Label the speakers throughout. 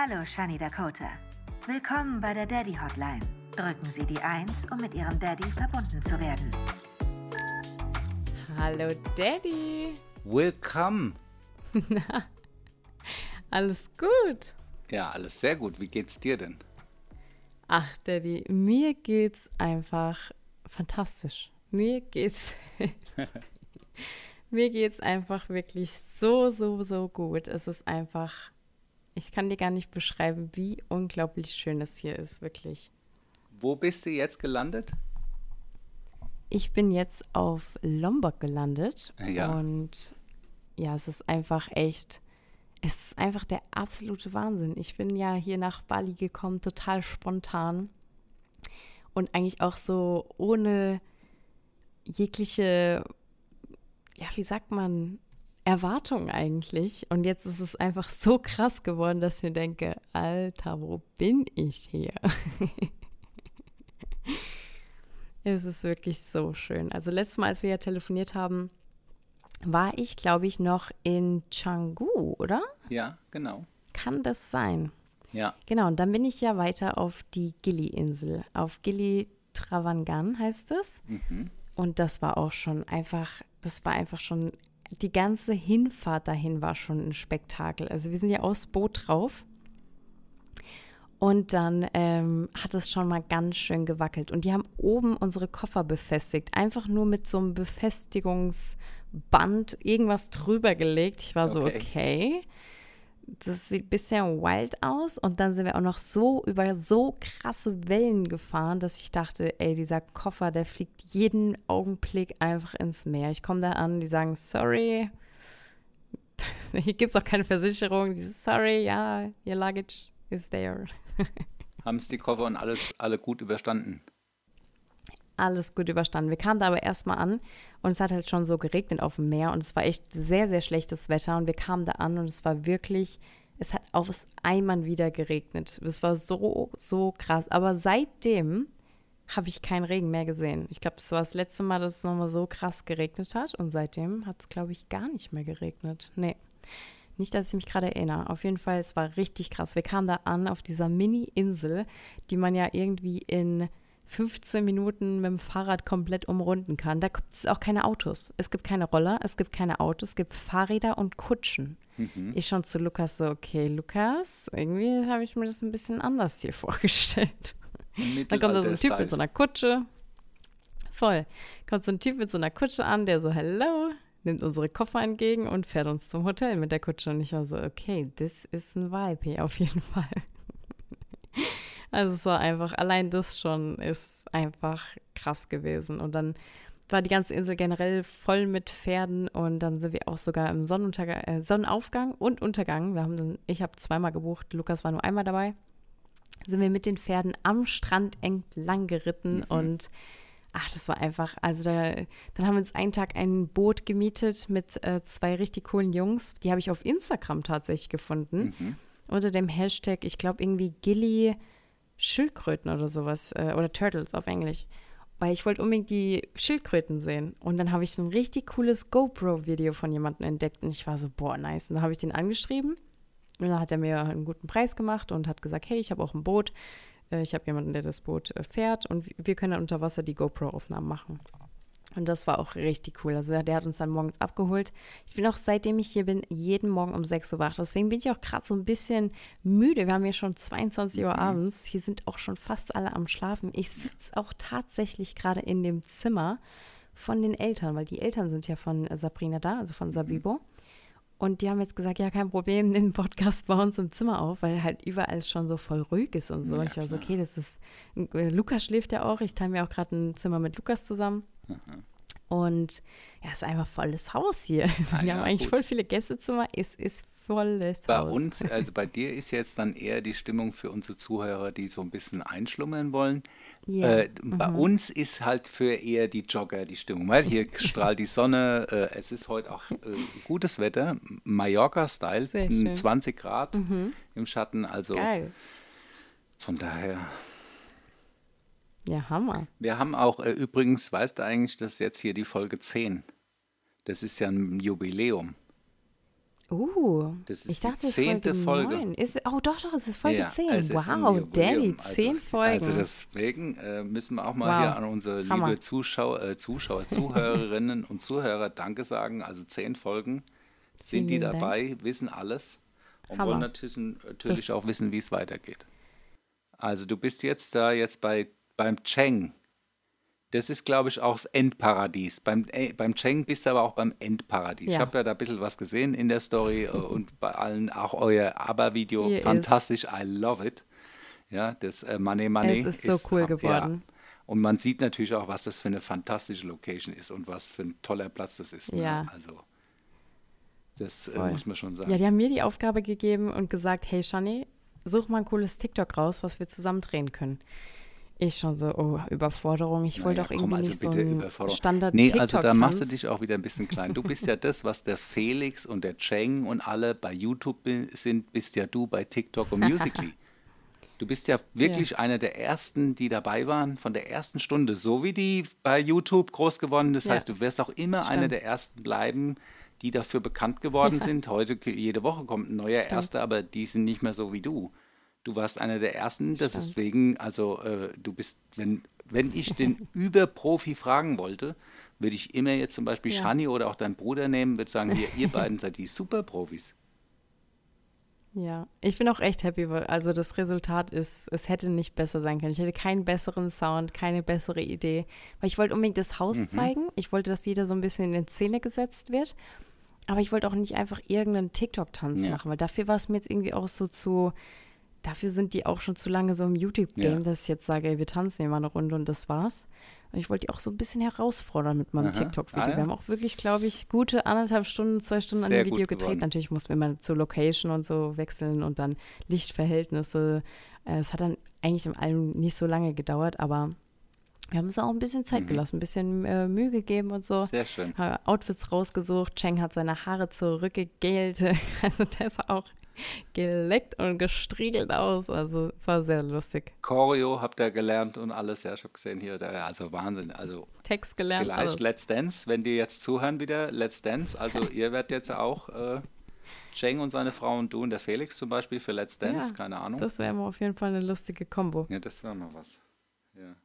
Speaker 1: Hallo, Shani Dakota. Willkommen bei der Daddy Hotline. Drücken Sie die 1, um mit Ihrem Daddy verbunden zu werden.
Speaker 2: Hallo, Daddy.
Speaker 3: Willkommen.
Speaker 2: Na, alles gut?
Speaker 3: Ja, alles sehr gut. Wie geht's dir denn?
Speaker 2: Ach, Daddy, mir geht's einfach fantastisch. Mir geht's. mir geht's einfach wirklich so, so, so gut. Es ist einfach. Ich kann dir gar nicht beschreiben, wie unglaublich schön es hier ist, wirklich.
Speaker 3: Wo bist du jetzt gelandet?
Speaker 2: Ich bin jetzt auf Lombok gelandet.
Speaker 3: Ja.
Speaker 2: Und ja, es ist einfach echt. Es ist einfach der absolute Wahnsinn. Ich bin ja hier nach Bali gekommen, total spontan. Und eigentlich auch so ohne jegliche, ja, wie sagt man, Erwartung eigentlich. Und jetzt ist es einfach so krass geworden, dass ich mir denke, Alter, wo bin ich hier? es ist wirklich so schön. Also letztes Mal, als wir ja telefoniert haben, war ich, glaube ich, noch in Canggu, oder?
Speaker 3: Ja, genau.
Speaker 2: Kann das sein?
Speaker 3: Ja.
Speaker 2: Genau, und dann bin ich ja weiter auf die Gili-Insel. Auf Gili Travangan heißt es.
Speaker 3: Mhm.
Speaker 2: Und das war auch schon einfach, das war einfach schon, die ganze Hinfahrt dahin war schon ein Spektakel. Also wir sind ja aus Boot drauf. Und dann ähm, hat es schon mal ganz schön gewackelt. Und die haben oben unsere Koffer befestigt. Einfach nur mit so einem Befestigungsband irgendwas drüber gelegt. Ich war so,
Speaker 3: Okay.
Speaker 2: Das sieht bisschen wild aus. Und dann sind wir auch noch so über so krasse Wellen gefahren, dass ich dachte, ey, dieser Koffer, der fliegt jeden Augenblick einfach ins Meer. Ich komme da an, die sagen, sorry. Hier gibt es auch keine Versicherung. Die sagen, sorry, ja, your luggage is there.
Speaker 3: Haben es die Koffer und alles alle gut überstanden?
Speaker 2: Alles gut überstanden. Wir kamen da aber erstmal an und es hat halt schon so geregnet auf dem Meer und es war echt sehr, sehr schlechtes Wetter und wir kamen da an und es war wirklich, es hat aufs Eimern wieder geregnet. Es war so, so krass. Aber seitdem habe ich keinen Regen mehr gesehen. Ich glaube, das war das letzte Mal, dass es nochmal so krass geregnet hat und seitdem hat es, glaube ich, gar nicht mehr geregnet. Nee. Nicht, dass ich mich gerade erinnere. Auf jeden Fall, es war richtig krass. Wir kamen da an auf dieser Mini-Insel, die man ja irgendwie in 15 Minuten mit dem Fahrrad komplett umrunden kann. Da gibt es auch keine Autos. Es gibt keine Roller, es gibt keine Autos, es gibt Fahrräder und Kutschen.
Speaker 3: Mhm.
Speaker 2: Ich schon zu Lukas so, okay, Lukas, irgendwie habe ich mir das ein bisschen anders hier vorgestellt. Dann kommt da so ein Typ mit so einer Kutsche. Voll. Kommt so ein Typ mit so einer Kutsche an, der so, hello, nimmt unsere Koffer entgegen und fährt uns zum Hotel mit der Kutsche. Und ich war so, okay, das ist ein Vibe hier auf jeden Fall. Also es war einfach, allein das schon ist einfach krass gewesen. Und dann war die ganze Insel generell voll mit Pferden und dann sind wir auch sogar im äh, Sonnenaufgang und Untergang. Wir haben dann, ich habe zweimal gebucht, Lukas war nur einmal dabei. Sind wir mit den Pferden am Strand entlang geritten
Speaker 3: Mhm.
Speaker 2: und ach, das war einfach, also da, dann haben wir uns einen Tag ein Boot gemietet mit äh, zwei richtig coolen Jungs. Die habe ich auf Instagram tatsächlich gefunden
Speaker 3: Mhm.
Speaker 2: unter dem Hashtag, ich glaube irgendwie Gilly Schildkröten oder sowas äh, oder Turtles auf Englisch. Weil ich wollte unbedingt die Schildkröten sehen. Und dann habe ich ein richtig cooles GoPro-Video von jemandem entdeckt und ich war so, boah, nice. Und dann habe ich den angeschrieben und dann hat er mir einen guten Preis gemacht und hat gesagt, hey, ich habe auch ein Boot. Äh, Ich habe jemanden, der das Boot äh, fährt und wir können dann unter Wasser die GoPro-Aufnahmen machen. Und das war auch richtig cool. Also der hat uns dann morgens abgeholt. Ich bin auch, seitdem ich hier bin, jeden Morgen um 6 Uhr wach. Deswegen bin ich auch gerade so ein bisschen müde. Wir haben ja schon 22 Uhr abends. Hier sind auch schon fast alle am Schlafen. Ich sitze auch tatsächlich gerade in dem Zimmer von den Eltern, weil die Eltern sind ja von Sabrina da, also von Sabibo. Und die haben jetzt gesagt, ja, kein Problem, nimm den Podcast bei uns im Zimmer auf, weil halt überall schon so voll ruhig ist und so.
Speaker 3: Ja,
Speaker 2: ich war so, okay, das ist, äh, Lukas schläft ja auch. Ich teile mir auch gerade ein Zimmer mit Lukas zusammen. Und ja, es ist einfach volles Haus hier.
Speaker 3: Ah,
Speaker 2: Wir
Speaker 3: ja,
Speaker 2: haben eigentlich
Speaker 3: gut.
Speaker 2: voll viele Gästezimmer. Es ist volles
Speaker 3: Bei
Speaker 2: Haus.
Speaker 3: uns, also bei dir ist jetzt dann eher die Stimmung für unsere Zuhörer, die so ein bisschen einschlummern wollen.
Speaker 2: Ja.
Speaker 3: Äh, Bei uns ist halt für eher die Jogger die Stimmung, weil hier strahlt die Sonne, äh, es ist heute auch äh, gutes Wetter, Mallorca-Style,
Speaker 2: Sehr schön.
Speaker 3: 20 Grad im Schatten, also
Speaker 2: Geil.
Speaker 3: von daher.
Speaker 2: Ja, Hammer.
Speaker 3: Wir haben auch, äh, übrigens, weißt du eigentlich, das ist jetzt hier die Folge 10. Das ist ja ein Jubiläum.
Speaker 2: Uh,
Speaker 3: Das ist
Speaker 2: ich
Speaker 3: die
Speaker 2: dachte, es ist
Speaker 3: zehnte
Speaker 2: Folge.
Speaker 3: Folge.
Speaker 2: 9. Ist, oh, doch, doch, es ist Folge
Speaker 3: Ja,
Speaker 2: 10.
Speaker 3: es ist ein
Speaker 2: Wow. Daddy,
Speaker 3: Also-
Speaker 2: 10 Folgen.
Speaker 3: Also deswegen äh, müssen wir auch mal
Speaker 2: Wow.
Speaker 3: hier an unsere
Speaker 2: Hammer.
Speaker 3: liebe Zuschauer, äh, Zuschauer Zuhörerinnen und Zuhörer Danke sagen. Also zehn Folgen sind
Speaker 2: Vielen
Speaker 3: die
Speaker 2: lieben Dank.
Speaker 3: dabei, wissen alles und
Speaker 2: Hammer.
Speaker 3: wollen natürlich, natürlich auch wissen, wie es weitergeht. Also du bist jetzt da jetzt bei beim Cheng. Das ist, glaube ich, auch das Endparadies. Beim, äh, beim Cheng bist du aber auch beim Endparadies. Ich
Speaker 2: Ja.
Speaker 3: habe ja da ein bisschen was gesehen in der Story äh, und bei allen, auch euer Aber-Video.
Speaker 2: Ist-
Speaker 3: Fantastisch, I love it. Ja, das äh, Money Money.
Speaker 2: Es ist so cool
Speaker 3: ab-
Speaker 2: geworden.
Speaker 3: Ja. Und man sieht natürlich auch, was das für eine fantastische Location ist und was für ein toller Platz das ist. Ne?
Speaker 2: Ja.
Speaker 3: Also, das äh, muss man schon sagen.
Speaker 2: Ja, die haben mir die Aufgabe gegeben und gesagt, hey Shani, such mal ein cooles TikTok raus, was wir zusammen drehen können. Ich schon so, oh, Überforderung. Ich wollte
Speaker 3: Naja, komm,
Speaker 2: irgendwie
Speaker 3: also
Speaker 2: nicht so
Speaker 3: bitte
Speaker 2: ein
Speaker 3: Überforderung.
Speaker 2: standard
Speaker 3: Nee, also da machst du dich auch wieder ein bisschen klein. Du bist ja das, was der Felix und der Cheng und alle bei YouTube sind, bist ja du bei TikTok und Musically. Du bist ja wirklich einer der ersten, die dabei waren, von der ersten Stunde, so wie die bei YouTube groß geworden. Das
Speaker 2: Ja.
Speaker 3: heißt, du wirst auch immer einer
Speaker 2: Stimmt.
Speaker 3: der ersten bleiben, die dafür bekannt geworden sind. Heute, jede Woche kommt ein neuer
Speaker 2: Stimmt.
Speaker 3: Erster, aber die sind nicht mehr so wie du. Du warst einer der ersten, das ist wegen, also äh, du bist, wenn, wenn ich den Überprofi fragen wollte, würde ich immer jetzt zum Beispiel
Speaker 2: Ja.
Speaker 3: Shani oder auch deinen Bruder nehmen, würde sagen, hier, ihr beiden seid die Superprofis.
Speaker 2: Ja, ich bin auch echt happy, weil also das Resultat ist, es hätte nicht besser sein können. Ich hätte keinen besseren Sound, keine bessere Idee. Weil ich wollte unbedingt das Haus
Speaker 3: Mhm.
Speaker 2: zeigen. Ich wollte, dass jeder so ein bisschen in Szene gesetzt wird. Aber ich wollte auch nicht einfach irgendeinen TikTok-Tanz
Speaker 3: Ja.
Speaker 2: machen, weil dafür war es mir jetzt irgendwie auch so zu. Dafür sind die auch schon zu lange so im YouTube-Game,
Speaker 3: Ja.
Speaker 2: dass ich jetzt sage, ey, wir tanzen hier mal eine Runde und das war's. Und ich wollte die auch so ein bisschen herausfordern mit meinem. TikTok-Video.
Speaker 3: Ah, ja.
Speaker 2: Wir haben auch wirklich, glaube ich, gute anderthalb Stunden, zwei Stunden an
Speaker 3: Sehr
Speaker 2: dem Video gedreht. Natürlich mussten wir mal zur Location und so wechseln und dann Lichtverhältnisse. Äh, Es hat dann eigentlich im allem nicht so lange gedauert, aber wir haben uns auch ein bisschen Zeit gelassen, ein bisschen äh, Mühe gegeben und so.
Speaker 3: Mhm. Sehr schön.
Speaker 2: Haben Outfits rausgesucht. Cheng hat seine Haare zurückgegelt. Also der sah auch geleckt und gestriegelt aus. Also es war sehr lustig.
Speaker 3: Choreo habt ihr gelernt und alles, ja, habe gesehen hier, da, also Wahnsinn. Also
Speaker 2: Text gelernt.
Speaker 3: vielleicht
Speaker 2: alles.
Speaker 3: Let's Dance, wenn die jetzt zuhören wieder, Let's Dance. Also ihr werdet jetzt auch äh, Cheng und seine Frau und du und der Felix zum Beispiel für Let's Dance,
Speaker 2: Ja,
Speaker 3: keine Ahnung.
Speaker 2: Das wäre auf jeden Fall eine lustige Kombo.
Speaker 3: Ja, das wäre mal was. Ja.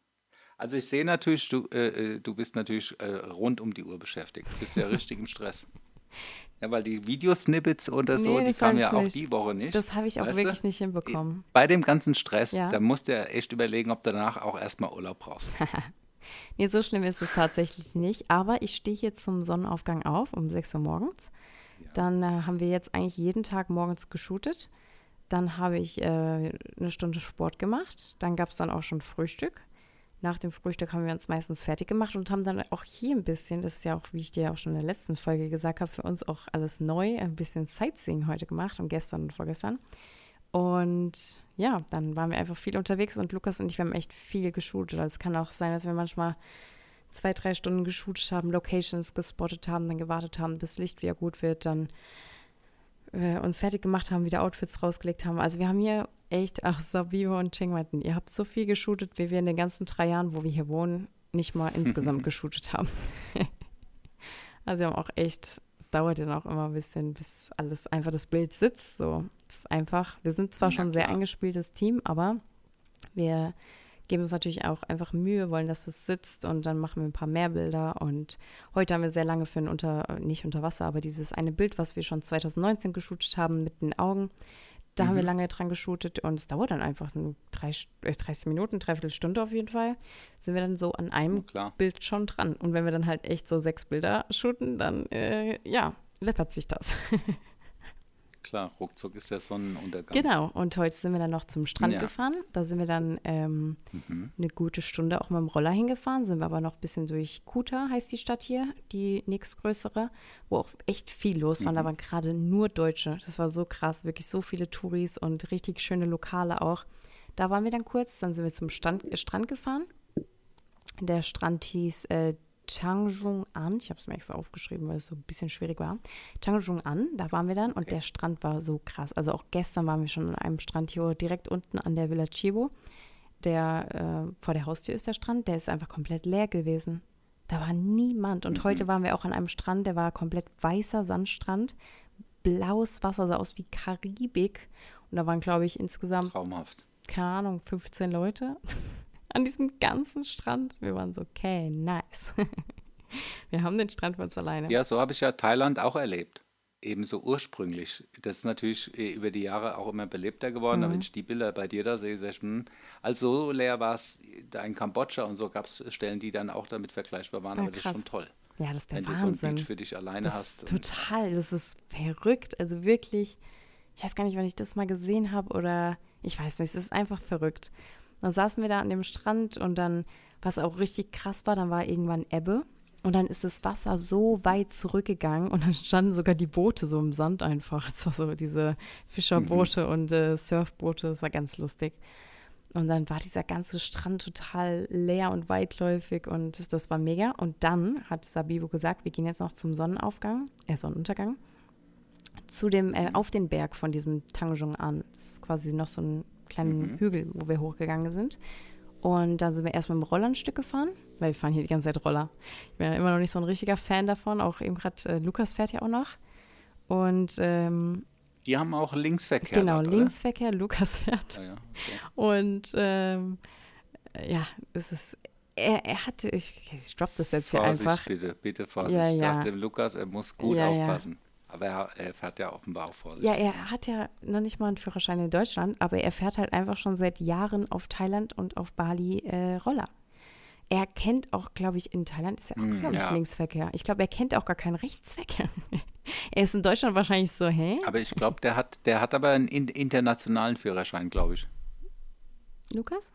Speaker 3: Also ich sehe natürlich, du, äh, äh, du bist natürlich äh, rund um die Uhr beschäftigt. Du bist ja richtig im Stress. Ja, weil die Videosnippets oder so,
Speaker 2: Nee,
Speaker 3: die kamen ja auch
Speaker 2: nicht.
Speaker 3: die Woche nicht.
Speaker 2: Das habe ich auch
Speaker 3: Weißt
Speaker 2: wirklich
Speaker 3: du?
Speaker 2: nicht hinbekommen.
Speaker 3: Bei dem ganzen Stress,
Speaker 2: Ja.
Speaker 3: da musst du ja echt überlegen, ob du danach auch erstmal Urlaub brauchst.
Speaker 2: Nee, so schlimm ist es tatsächlich nicht. Aber ich stehe hier zum Sonnenaufgang auf um 6 Uhr morgens. Dann äh, haben wir jetzt eigentlich jeden Tag morgens geshootet. Dann habe ich äh, eine Stunde Sport gemacht. Dann gab es dann auch schon Frühstück. Nach dem Frühstück haben wir uns meistens fertig gemacht und haben dann auch hier ein bisschen, das ist ja auch, wie ich dir auch schon in der letzten Folge gesagt habe, für uns auch alles neu, ein bisschen Sightseeing heute gemacht und gestern und vorgestern. Und ja, dann waren wir einfach viel unterwegs und Lukas und ich, wir haben echt viel geshootet. Also es kann auch sein, dass wir manchmal zwei, drei Stunden geshootet haben, Locations gespottet haben, dann gewartet haben, bis Licht wieder gut wird, dann äh, uns fertig gemacht haben, wieder Outfits rausgelegt haben. Also wir haben hier echt, ach, Sabio und Cheng meinten, ihr habt so viel geshootet, wie wir in den ganzen drei Jahren, wo wir hier wohnen, nicht mal insgesamt geshootet haben. also wir haben auch echt, es dauert ja auch immer ein bisschen, bis alles einfach das Bild sitzt. So, das ist einfach, wir sind zwar
Speaker 3: Ja,
Speaker 2: schon ein sehr eingespieltes Team, aber wir geben uns natürlich auch einfach Mühe, wollen, dass es sitzt und dann machen wir ein paar mehr Bilder. Und heute haben wir sehr lange für ein Unter, äh, nicht unter Wasser, aber dieses eine Bild, was wir schon 2019 geshootet haben mit den Augen, da haben wir lange dran geshootet und es dauert dann einfach drei, äh, 30 Minuten, dreiviertel Stunde auf jeden Fall. Sind wir dann so an einem
Speaker 3: Klar.
Speaker 2: Bild schon dran. Und wenn wir dann halt echt so sechs Bilder shooten, dann äh, ja, läppert sich das.
Speaker 3: Klar, ruckzuck ist der Sonnenuntergang.
Speaker 2: Genau, und heute sind wir dann noch zum Strand
Speaker 3: Ja.
Speaker 2: gefahren. Da sind wir dann ähm, eine gute Stunde auch mit dem Roller hingefahren, sind wir aber noch ein bisschen durch Kuta, heißt die Stadt hier, die nächstgrößere, wo auch echt viel los war. Da waren gerade nur Deutsche. Das war so krass, wirklich so viele Touris und richtig schöne Lokale auch. Da waren wir dann kurz, dann sind wir zum Stand, äh, Strand gefahren. Der Strand hieß äh, Changjung-an. Ich habe es mir extra aufgeschrieben, weil es so ein bisschen schwierig war. Changjung-an, da waren wir dann und der Strand war so krass. Also auch gestern waren wir schon an einem Strand hier direkt unten an der Villa Chibo. Der äh, vor der Haustür ist der Strand, der ist einfach komplett leer gewesen. Da war niemand. Und heute waren wir auch an einem Strand, der war komplett weißer Sandstrand. blaues Wasser, sah aus wie Karibik. Und da waren, glaube ich, insgesamt,
Speaker 3: Traumhaft.
Speaker 2: keine Ahnung, 15 Leute an diesem ganzen Strand. Wir waren so, okay, nice. Wir haben den Strand für uns alleine.
Speaker 3: Ja, so habe ich ja Thailand auch erlebt. Ebenso ursprünglich. Das ist natürlich äh, über die Jahre auch immer belebter geworden.
Speaker 2: Mhm.
Speaker 3: Aber wenn ich die Bilder bei dir da sehe, sag ich, hm, also so leer war es da in Kambodscha und so gab es Stellen, die dann auch damit vergleichbar waren.
Speaker 2: Ja,
Speaker 3: aber das ist
Speaker 2: krass.
Speaker 3: schon toll.
Speaker 2: Ja, das ist der
Speaker 3: Wenn du so ein
Speaker 2: Wahnsinn.
Speaker 3: Beach für dich alleine
Speaker 2: das
Speaker 3: hast.
Speaker 2: total, das ist verrückt. Also wirklich, ich weiß gar nicht, wann ich das mal gesehen habe oder ich weiß nicht, es ist einfach verrückt. Dann saßen wir da an dem Strand und dann, was auch richtig krass war, dann war irgendwann Ebbe und dann ist das Wasser so weit zurückgegangen und dann standen sogar die Boote so im Sand einfach. Es war so diese Fischerboote und äh, Surfboote, das war ganz lustig. Und dann war dieser ganze Strand total leer und weitläufig und das war mega. Und dann hat Sabibo gesagt, wir gehen jetzt noch zum Sonnenaufgang, äh, Sonnenuntergang, zu dem, äh, auf den Berg von diesem Tangjong an. Das ist quasi noch so ein kleinen Hügel, wo wir hochgegangen sind. Und da sind wir erst mit dem Roller ein Stück gefahren, weil wir fahren hier die ganze Zeit Roller. Ich bin ja immer noch nicht so ein richtiger Fan davon, auch eben gerade äh, Lukas fährt ja auch noch. Und ähm,
Speaker 3: Die haben auch Linksverkehr.
Speaker 2: genau,
Speaker 3: dort, oder?
Speaker 2: Linksverkehr, Lukas fährt.
Speaker 3: Ja, ja, okay.
Speaker 2: Und ähm, ja, es ist, er, er hatte, ich, ich droppe das jetzt hier
Speaker 3: Vorsicht,
Speaker 2: einfach.
Speaker 3: bitte, bitte Vorsicht.
Speaker 2: Ja,
Speaker 3: Ich
Speaker 2: ja.
Speaker 3: sag dem Lukas, er muss gut
Speaker 2: Ja, ja.
Speaker 3: Aber er, er fährt ja offenbar auch vorsichtig.
Speaker 2: Ja, er hat ja noch nicht mal einen Führerschein in Deutschland, aber er fährt halt einfach schon seit Jahren auf Thailand und auf Bali äh, Roller. Er kennt auch, glaube ich, in Thailand ist ja auch,
Speaker 3: Mm,
Speaker 2: glaube ich,
Speaker 3: ja.
Speaker 2: Linksverkehr. Ich glaube, er kennt auch gar keinen Rechtsverkehr. er ist in Deutschland wahrscheinlich so, hä?
Speaker 3: Aber ich glaube, der hat, der hat aber einen in, internationalen Führerschein, glaube ich.
Speaker 2: Lukas?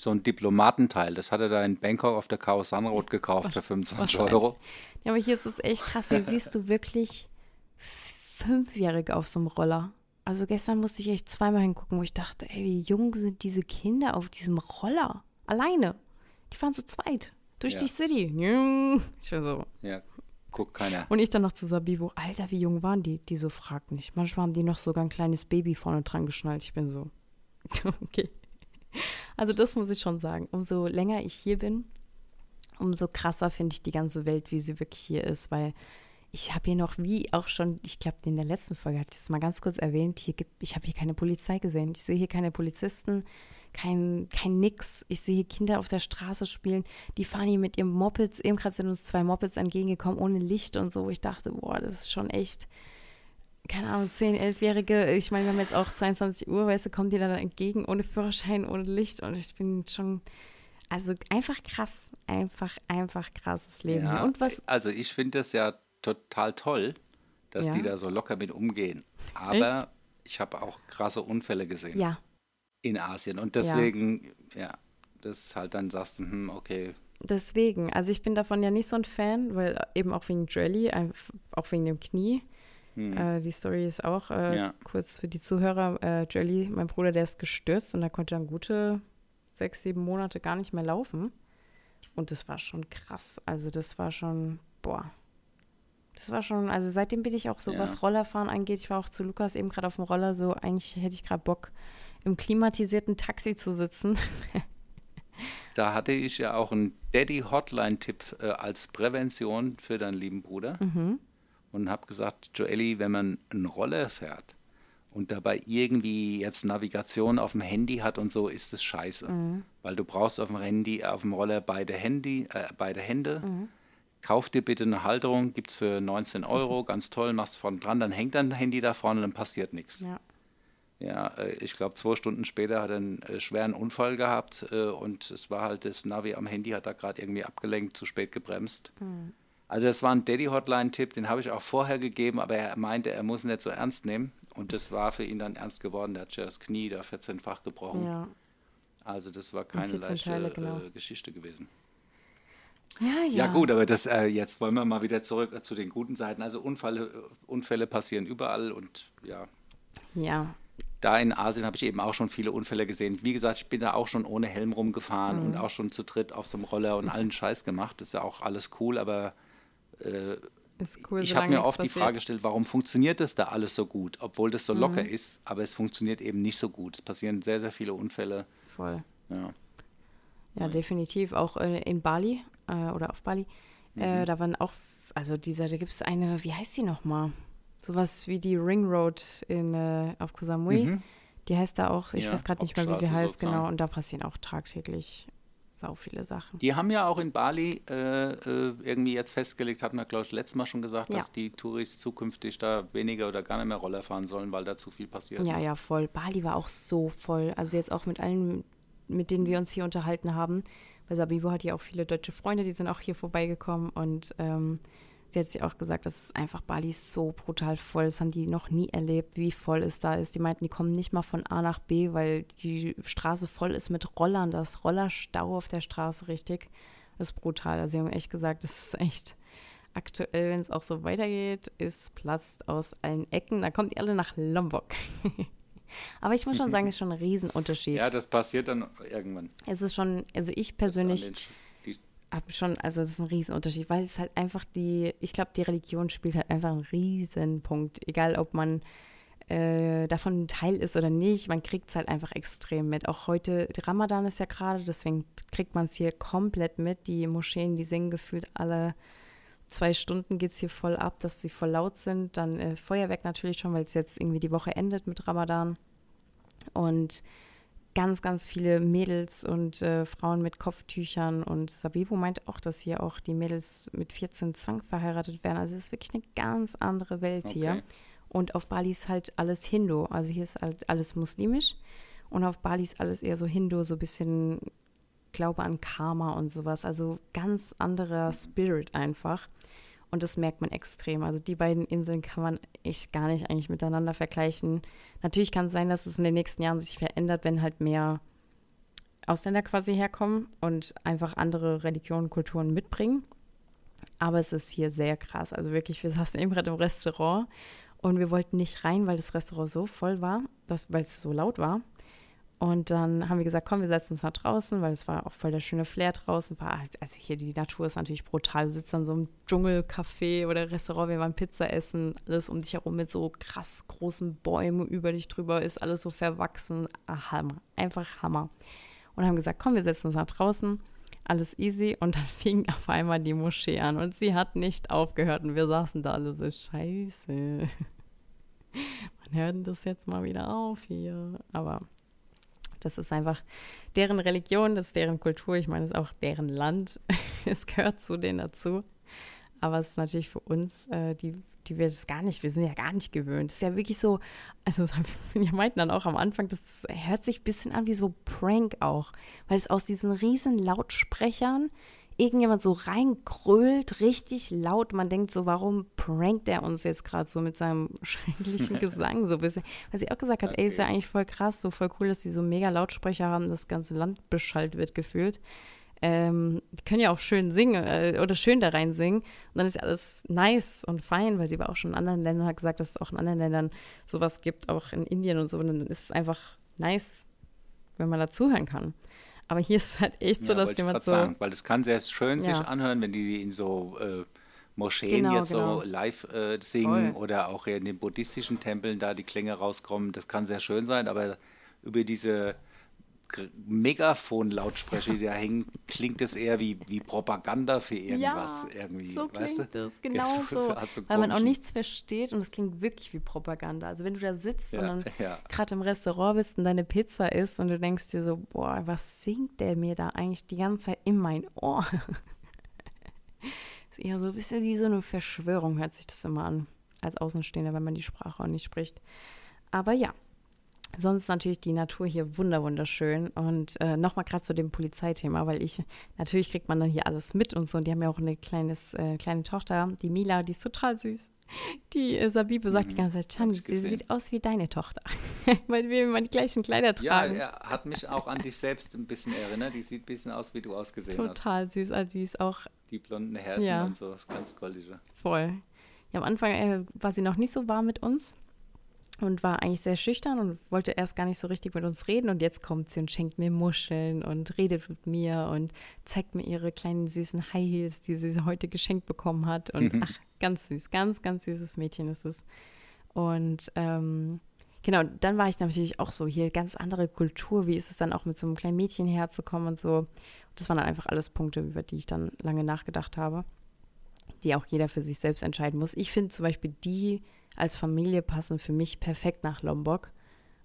Speaker 3: So ein Diplomatenteil. Das hat er da in Bangkok auf der Chaos Sunroad gekauft für 25
Speaker 2: Wahrscheinlich.
Speaker 3: Euro.
Speaker 2: Ja, aber hier ist es echt krass. Hier siehst du wirklich Fünfjährige auf so einem Roller. Also gestern musste ich echt zweimal hingucken, wo ich dachte, ey, wie jung sind diese Kinder auf diesem Roller? Alleine. Die fahren zu zweit. Durch
Speaker 3: Ja.
Speaker 2: die City. Ich bin so.
Speaker 3: Ja, guckt keiner.
Speaker 2: Und ich dann noch zu Sabibo, Alter, wie jung waren die? Die so fragt nicht. Manchmal haben die noch sogar ein kleines Baby vorne dran geschnallt. Ich bin so. okay. Also das muss ich schon sagen. Umso länger ich hier bin, umso krasser finde ich die ganze Welt, wie sie wirklich hier ist, weil ich habe hier noch, wie auch schon, ich glaube, in der letzten Folge hatte ich es mal ganz kurz erwähnt, hier gibt, ich habe hier keine Polizei gesehen. Ich sehe hier keine Polizisten, kein, kein Nix. Ich sehe hier Kinder auf der Straße spielen, die fahren hier mit ihren Mopeds. Eben gerade sind uns zwei Mopeds entgegengekommen, ohne Licht und so. Ich dachte, boah, das ist schon echt, keine Ahnung, 10-, 11-Jährige. Ich meine, wir haben jetzt auch 22 Uhr, weißt du, kommen die dann entgegen, ohne Führerschein, ohne Licht. Und ich bin schon, also einfach krass, einfach, einfach krasses Leben.
Speaker 3: Ja.
Speaker 2: Und was,
Speaker 3: Also ich finde das ja total toll, dass
Speaker 2: Ja.
Speaker 3: die da so locker mit umgehen. Aber ich habe auch krasse Unfälle gesehen
Speaker 2: ja,
Speaker 3: in Asien. Und deswegen, ja, das halt dann sagst du, hm, okay,
Speaker 2: Deswegen, also ich bin davon ja nicht so ein Fan, weil eben auch wegen Jelly, auch wegen dem Knie. Äh, die Story ist auch äh,
Speaker 3: Hm. Ja.
Speaker 2: kurz für die Zuhörer. Äh, Jelly, mein Bruder, der ist gestürzt und er konnte dann gute sechs, sieben Monate gar nicht mehr laufen. Und das war schon krass. Also das war schon, boah. Das war schon, also seitdem bin ich auch so,
Speaker 3: Ja.
Speaker 2: was Rollerfahren angeht. Ich war auch zu Lukas eben gerade auf dem Roller, so eigentlich hätte ich gerade Bock, im klimatisierten Taxi zu sitzen.
Speaker 3: da hatte ich ja auch einen Daddy-Hotline-Tipp äh, als Prävention für deinen lieben Bruder.
Speaker 2: Mhm.
Speaker 3: Und habe gesagt, Joelli, wenn man einen Roller fährt und dabei irgendwie jetzt Navigation auf dem Handy hat und so, ist es scheiße.
Speaker 2: Mhm.
Speaker 3: Weil du brauchst auf dem Handy, auf dem Roller beide, Handy, äh, beide Hände.
Speaker 2: Mhm.
Speaker 3: Kauf dir bitte eine Halterung, gibt es für 19 Euro, ganz toll, machst vorne dran, dann hängt dein Handy da vorne und dann passiert nichts.
Speaker 2: Ja.
Speaker 3: Ja, äh, ich glaube, zwei Stunden später hat er einen äh, schweren Unfall gehabt äh, und es war halt das Navi am Handy, hat da gerade irgendwie abgelenkt, zu spät gebremst. Also das war ein Daddy-Hotline-Tipp, den habe ich auch vorher gegeben, aber er meinte, er muss ihn nicht so ernst nehmen. Und das war für ihn dann ernst geworden. Der hat ja das Knie da 14-fach gebrochen.
Speaker 2: Ja.
Speaker 3: Also das war keine
Speaker 2: 14
Speaker 3: leichte
Speaker 2: Teile, genau.
Speaker 3: äh, Geschichte gewesen.
Speaker 2: Ja,
Speaker 3: Ja, gut, aber das, äh, jetzt wollen wir mal wieder zurück äh, zu den guten Seiten. Also Unfälle, äh, Unfälle passieren überall und ja,
Speaker 2: Ja,
Speaker 3: da in Asien habe ich eben auch schon viele Unfälle gesehen. Wie gesagt, ich bin da auch schon ohne Helm rumgefahren
Speaker 2: Mhm.
Speaker 3: und auch schon zu dritt auf so einem Roller und allen Scheiß gemacht. Das ist ja auch alles cool, aber
Speaker 2: ist cool.
Speaker 3: ich habe mir oft die. Frage gestellt, warum funktioniert das da alles so gut, obwohl das so
Speaker 2: Mhm.
Speaker 3: locker ist, aber es funktioniert eben nicht so gut. Es passieren sehr, sehr viele Unfälle.
Speaker 2: Voll.
Speaker 3: Ja.
Speaker 2: Ja, definitiv. Auch äh, in Bali äh, oder auf Bali,
Speaker 3: Mhm.
Speaker 2: äh, da waren auch, also dieser, da gibt es eine, wie heißt die nochmal? Sowas wie die Ring Road in, äh, auf Koh Samui.
Speaker 3: Mhm.
Speaker 2: Die heißt da auch, ich
Speaker 3: Ja,
Speaker 2: weiß gerade nicht mehr, wie sie heißt, genau.
Speaker 3: sozusagen.
Speaker 2: Und da passieren auch tagtäglich sau viele Sachen.
Speaker 3: Die haben ja auch in Bali äh, äh, irgendwie jetzt festgelegt, hatten wir, glaube ich, letztes Mal schon gesagt,
Speaker 2: Ja.
Speaker 3: dass die Touris zukünftig da weniger oder gar nicht mehr Roller fahren sollen, weil da zu viel passiert.
Speaker 2: Ja, ja, voll. Bali war auch so voll. Also jetzt auch mit allen, mit denen wir uns hier unterhalten haben. Weil Sabibo hat ja auch viele deutsche Freunde, die sind auch hier vorbeigekommen und ähm, sie hat sich auch gesagt, dass es einfach Bali ist so brutal voll. Das haben die noch nie erlebt, wie voll es da ist. Die meinten, die kommen nicht mal von A nach B, weil die Straße voll ist mit Rollern. Da ist Rollerstau auf der Straße richtig. Das ist brutal. Also sie haben echt gesagt, das ist echt aktuell, wenn es auch so weitergeht, ist Platz aus allen Ecken. Da kommt ihr alle nach Lombok. Aber ich muss schon sagen, es ist schon ein Riesenunterschied.
Speaker 3: Ja, das passiert dann irgendwann.
Speaker 2: Es ist schon, also ich
Speaker 3: Das
Speaker 2: persönlich
Speaker 3: an den Sch- die,
Speaker 2: habe schon, also das ist ein Riesenunterschied, weil es halt einfach die, ich glaube, die Religion spielt halt einfach einen Riesenpunkt. Egal, ob man äh, davon ein Teil ist oder nicht, man kriegt es halt einfach extrem mit. Auch heute, Ramadan ist ja gerade, deswegen kriegt man es hier komplett mit. Die Moscheen, die singen gefühlt alle zwei Stunden geht es hier voll ab, dass sie voll laut sind. Dann äh, Feuerwerk natürlich schon, weil es jetzt irgendwie die Woche endet mit Ramadan. Und ganz, ganz viele Mädels und äh, Frauen mit Kopftüchern. Und Sabibu meinte auch, dass hier auch die Mädels mit 14 Zwang verheiratet werden. Also es ist wirklich eine ganz andere Welt hier.
Speaker 3: Okay.
Speaker 2: Und auf Bali ist halt alles Hindu. Also hier ist halt alles muslimisch. Und auf Bali ist alles eher so Hindu, so ein bisschen Glaube an Karma und sowas. Also ganz anderer Spirit einfach. Und das merkt man extrem. Also die beiden Inseln kann man echt gar nicht eigentlich miteinander vergleichen. Natürlich kann es sein, dass es in den nächsten Jahren sich verändert, wenn halt mehr Ausländer quasi herkommen und einfach andere Religionen, Kulturen mitbringen. Aber es ist hier sehr krass. Also wirklich, wir saßen eben gerade im Restaurant und wir wollten nicht rein, weil das Restaurant so voll war, dass, weil es so laut war. Und dann haben wir gesagt, komm, wir setzen uns nach draußen, weil es war auch voll der schöne Flair draußen. War, halt- also hier die Natur ist natürlich brutal. Du sitzt an so einem Dschungelcafé oder Restaurant, wir waren Pizza essen, alles um dich herum mit so krass großen Bäumen über dich drüber, ist alles so verwachsen. Ah, Hammer, einfach Hammer. Und haben gesagt, komm, wir setzen uns nach draußen, alles easy. Und dann fing auf einmal die Moschee an und sie hat nicht aufgehört und wir saßen da alle so, scheiße. Wann hört das jetzt mal wieder auf hier? Aber das ist einfach deren Religion, das ist deren Kultur. Ich meine, es ist auch deren Land. es gehört zu denen dazu. Aber es ist natürlich für uns, äh, die, die wir das gar nicht, wir sind ja gar nicht gewöhnt. Es ist ja wirklich so, also wir meinten dann auch am Anfang, das hört sich ein bisschen an wie so Prank auch, weil es aus diesen riesen Lautsprechern irgendjemand so reingrölt, richtig laut. Man denkt so, warum prankt der uns jetzt gerade so mit seinem schrecklichen Gesang so ein bisschen? Weil sie auch gesagt hat, ey, ist ja
Speaker 3: Okay.
Speaker 2: eigentlich voll krass, so voll cool, dass die so mega Lautsprecher haben, das ganze Land beschallt wird gefühlt. Ähm, die können ja auch schön singen äh, oder schön da rein singen. Und dann ist ja alles nice und fein, weil sie aber auch schon in anderen Ländern hat gesagt, dass es auch in anderen Ländern sowas gibt, auch in Indien und so. Und dann ist es einfach nice, wenn man da zuhören kann. Aber hier ist es halt echt so,
Speaker 3: ja,
Speaker 2: dass jemand so.
Speaker 3: sagen, weil das kann sehr schön sich
Speaker 2: Ja.
Speaker 3: anhören, wenn die in so äh, Moscheen
Speaker 2: Genau,
Speaker 3: jetzt
Speaker 2: genau.
Speaker 3: so live äh, singen
Speaker 2: Voll.
Speaker 3: oder auch in den buddhistischen Tempeln da die Klänge rauskommen. Das kann sehr schön sein, aber über diese Megafon-Lautsprecher, die da hängen, klingt es eher wie, wie Propaganda für irgendwas irgendwie.
Speaker 2: so
Speaker 3: weißt
Speaker 2: klingt
Speaker 3: du?
Speaker 2: es, genau
Speaker 3: Ja,
Speaker 2: so.
Speaker 3: hat so
Speaker 2: weil man auch nichts versteht und es klingt wirklich wie Propaganda. Also wenn du da sitzt
Speaker 3: Ja,
Speaker 2: und dann
Speaker 3: ja.
Speaker 2: gerade im Restaurant bist und deine Pizza isst und du denkst dir so, boah, was singt der mir da eigentlich die ganze Zeit in mein Ohr? ist eher so ein bisschen wie so eine Verschwörung, hört sich das immer an, als Außenstehender, wenn man die Sprache auch nicht spricht. Aber ja, Sonst ist natürlich die Natur hier wunder wunderschön. Und äh, nochmal gerade zu dem Polizeithema, weil ich, natürlich kriegt man dann hier alles mit und so. Und die haben ja auch eine kleines, äh, kleine Tochter, die Mila, die ist total süß. Die äh, Sabibe sagt die ganze Zeit, Chan,
Speaker 3: Mhm. ich
Speaker 2: sie sieht aus wie deine Tochter. weil wir immer die gleichen Kleider
Speaker 3: Ja,
Speaker 2: tragen.
Speaker 3: er hat mich auch an dich selbst ein bisschen erinnert. Die sieht ein bisschen aus, wie du ausgesehen hast.
Speaker 2: total süß. Also sie ist auch
Speaker 3: Die blonden Härchen
Speaker 2: Ja.
Speaker 3: und so, das ganz goldige.
Speaker 2: Voll. Ja, am Anfang äh, war sie noch nicht so warm mit uns und war eigentlich sehr schüchtern und wollte erst gar nicht so richtig mit uns reden. Und jetzt kommt sie und schenkt mir Muscheln und redet mit mir und zeigt mir ihre kleinen süßen High Heels, die sie heute geschenkt bekommen hat. Und ach, ganz süß, ganz, ganz süßes Mädchen ist es. Und ähm, genau, dann war ich natürlich auch so hier ganz andere Kultur. Wie ist es dann auch mit so einem kleinen Mädchen herzukommen und so. Das waren dann einfach alles Punkte, über die ich dann lange nachgedacht habe die auch jeder für sich selbst entscheiden muss. Ich finde zum Beispiel die als Familie passen für mich perfekt nach Lombok.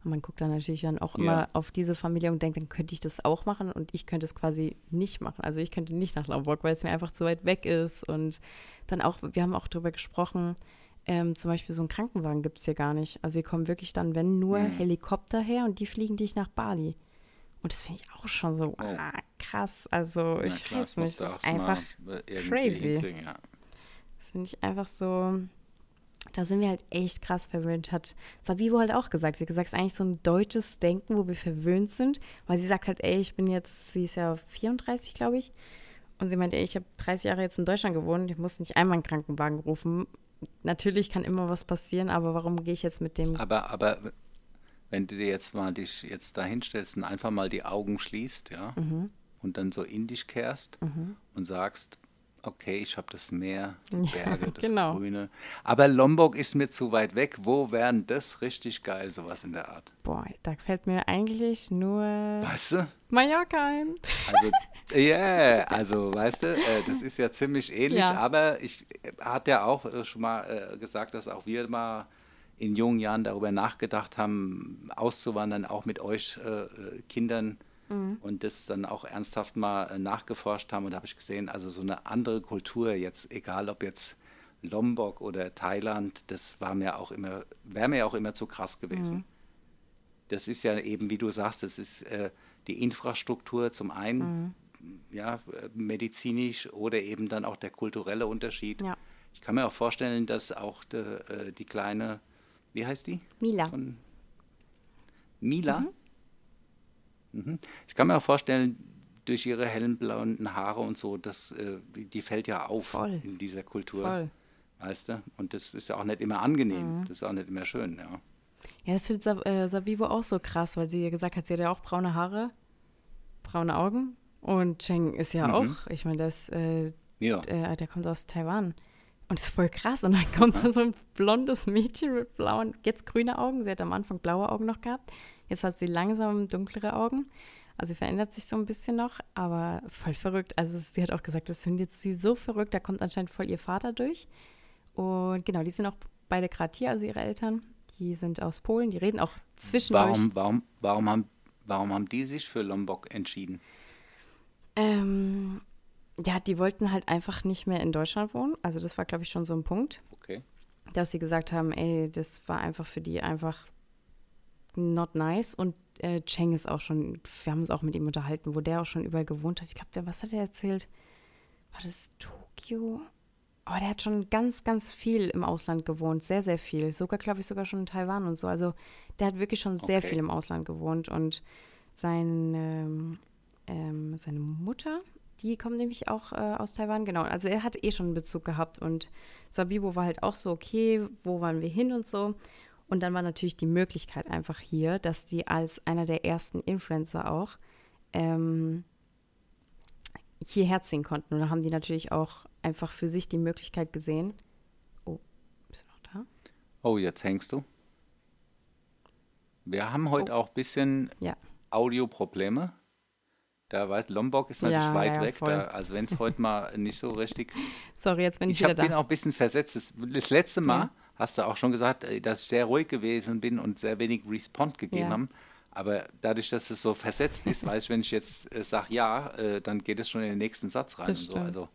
Speaker 2: Und man guckt dann natürlich dann auch immer auf diese Familie und denkt, dann könnte ich das auch machen und ich könnte es quasi nicht machen. Also ich könnte nicht nach Lombok, weil es mir einfach zu weit weg ist. Und dann auch, wir haben auch darüber gesprochen, ähm, zum Beispiel so einen Krankenwagen gibt es hier gar nicht. Also hier kommen wirklich dann, wenn nur
Speaker 3: Hm.
Speaker 2: Helikopter her und die fliegen dich nach Bali. Und das finde ich auch schon so ah, krass. Also ich
Speaker 3: klar,
Speaker 2: weiß nicht, das ist einfach, crazy.
Speaker 3: ja.
Speaker 2: das finde ich einfach so, da sind wir halt echt krass verwöhnt. Hat Sabibo halt auch gesagt. Sie hat gesagt, es ist eigentlich so ein deutsches Denken, wo wir verwöhnt sind. Weil sie sagt halt, ey, ich bin jetzt, sie ist ja 34, glaube ich. Und sie meint, ey, ich habe 30 Jahre jetzt in Deutschland gewohnt, ich muss nicht einmal einen Krankenwagen rufen. Natürlich kann immer was passieren, aber warum gehe ich jetzt mit dem
Speaker 3: Aber, aber wenn du dir jetzt mal dich jetzt da hinstellst und einfach mal die Augen schließt, ja,
Speaker 2: Mhm.
Speaker 3: und dann so in dich kehrst und sagst, okay, ich habe das Meer, die Berge, das
Speaker 2: genau.
Speaker 3: Grüne. Aber Lombok ist mir zu weit weg. Wo wären das richtig geil, sowas in der Art?
Speaker 2: Boah, da fällt mir eigentlich nur
Speaker 3: Weißt du?
Speaker 2: Mallorca ein.
Speaker 3: Also, ja, also, weißt du, äh, das ist ja ziemlich ähnlich,
Speaker 2: Ja.
Speaker 3: aber ich äh, hatte ja auch äh, schon mal äh, gesagt, dass auch wir mal in jungen Jahren darüber nachgedacht haben, auszuwandern, auch mit euch äh, Kindern und das dann auch ernsthaft mal äh, nachgeforscht haben. Und da habe ich gesehen, also so eine andere Kultur jetzt, egal ob jetzt Lombok oder Thailand, das war mir auch immer, wäre mir auch immer zu krass gewesen. Das ist ja eben, wie du sagst, das ist äh, die Infrastruktur zum einen, ja, äh, medizinisch oder eben dann auch der kulturelle Unterschied.
Speaker 2: Ja.
Speaker 3: Ich kann mir auch vorstellen, dass auch de, äh, die kleine, wie heißt die?
Speaker 2: Mila.
Speaker 3: Von Mila? Mhm. Ich kann mir auch vorstellen, durch ihre hellen blonden Haare und so, das, äh, die fällt ja auf
Speaker 2: Voll.
Speaker 3: in dieser Kultur.
Speaker 2: Voll.
Speaker 3: Weißt du? Und das ist ja auch nicht immer angenehm. Das ist auch nicht immer schön, ja.
Speaker 2: Ja, das findet Sab äh, Sabibo auch so krass, weil sie ja gesagt hat, sie hat ja auch braune Haare, braune Augen. Und Cheng ist ja
Speaker 3: Mhm.
Speaker 2: auch, ich meine, das, äh,
Speaker 3: Ja.
Speaker 2: äh, der kommt aus Taiwan. Und das ist voll krass. Und dann kommt da so ein blondes Mädchen mit blauen, jetzt grüne Augen. Sie hat am Anfang blaue Augen noch gehabt. Jetzt hat sie langsam dunklere Augen. Also sie verändert sich so ein bisschen noch, aber voll verrückt. Also sie hat auch gesagt, das findet sie so verrückt. Da kommt anscheinend voll ihr Vater durch. Und genau, die sind auch beide gerade hier, also ihre Eltern. Die sind aus Polen, die reden auch zwischendurch.
Speaker 3: Warum, warum, warum, haben, warum haben die sich für Lombok entschieden?
Speaker 2: Ähm, ja, die wollten halt einfach nicht mehr in Deutschland wohnen. Also das war, glaube ich, schon so ein Punkt.
Speaker 3: Okay.
Speaker 2: dass sie gesagt haben, ey, das war einfach für die einfach not nice. Und äh, Cheng ist auch schon, wir haben uns auch mit ihm unterhalten, wo der auch schon überall gewohnt hat. Ich glaube, der, was hat er erzählt? War das Tokio? Oh, der hat schon ganz, ganz viel im Ausland gewohnt, sehr, sehr viel. Sogar, glaube ich, sogar schon in Taiwan und so. Also der hat wirklich schon sehr
Speaker 3: Okay.
Speaker 2: viel im Ausland gewohnt. Und sein, ähm, ähm, seine Mutter, die kommt nämlich auch äh, aus Taiwan, genau. Also er hat eh schon einen Bezug gehabt und Sabibo war halt auch so, okay, wo wollen wir hin und so. Und dann war natürlich die Möglichkeit einfach hier, dass die als einer der ersten Influencer auch ähm, hierher ziehen konnten. Und da haben die natürlich auch einfach für sich die Möglichkeit gesehen. Oh, bist du noch da?
Speaker 3: Oh, jetzt hängst du. Wir haben heute auch ein bisschen
Speaker 2: Ja.
Speaker 3: Audioprobleme. Da weiß Lombok ist natürlich
Speaker 2: Ja,
Speaker 3: weit
Speaker 2: ja,
Speaker 3: weg. Da, also wenn es heute mal nicht so richtig.
Speaker 2: Sorry, jetzt bin ich,
Speaker 3: Ich hab,
Speaker 2: wieder
Speaker 3: bin
Speaker 2: da.
Speaker 3: auch ein bisschen versetzt. Das, das letzte Mal. Hast du auch schon gesagt, äh, dass ich sehr ruhig gewesen bin und sehr wenig Respond gegeben
Speaker 2: Ja.
Speaker 3: haben. Aber dadurch, dass es so versetzt ist, weiß ich, wenn ich jetzt äh, sage ja, äh, dann geht es schon in den nächsten Satz rein so. Also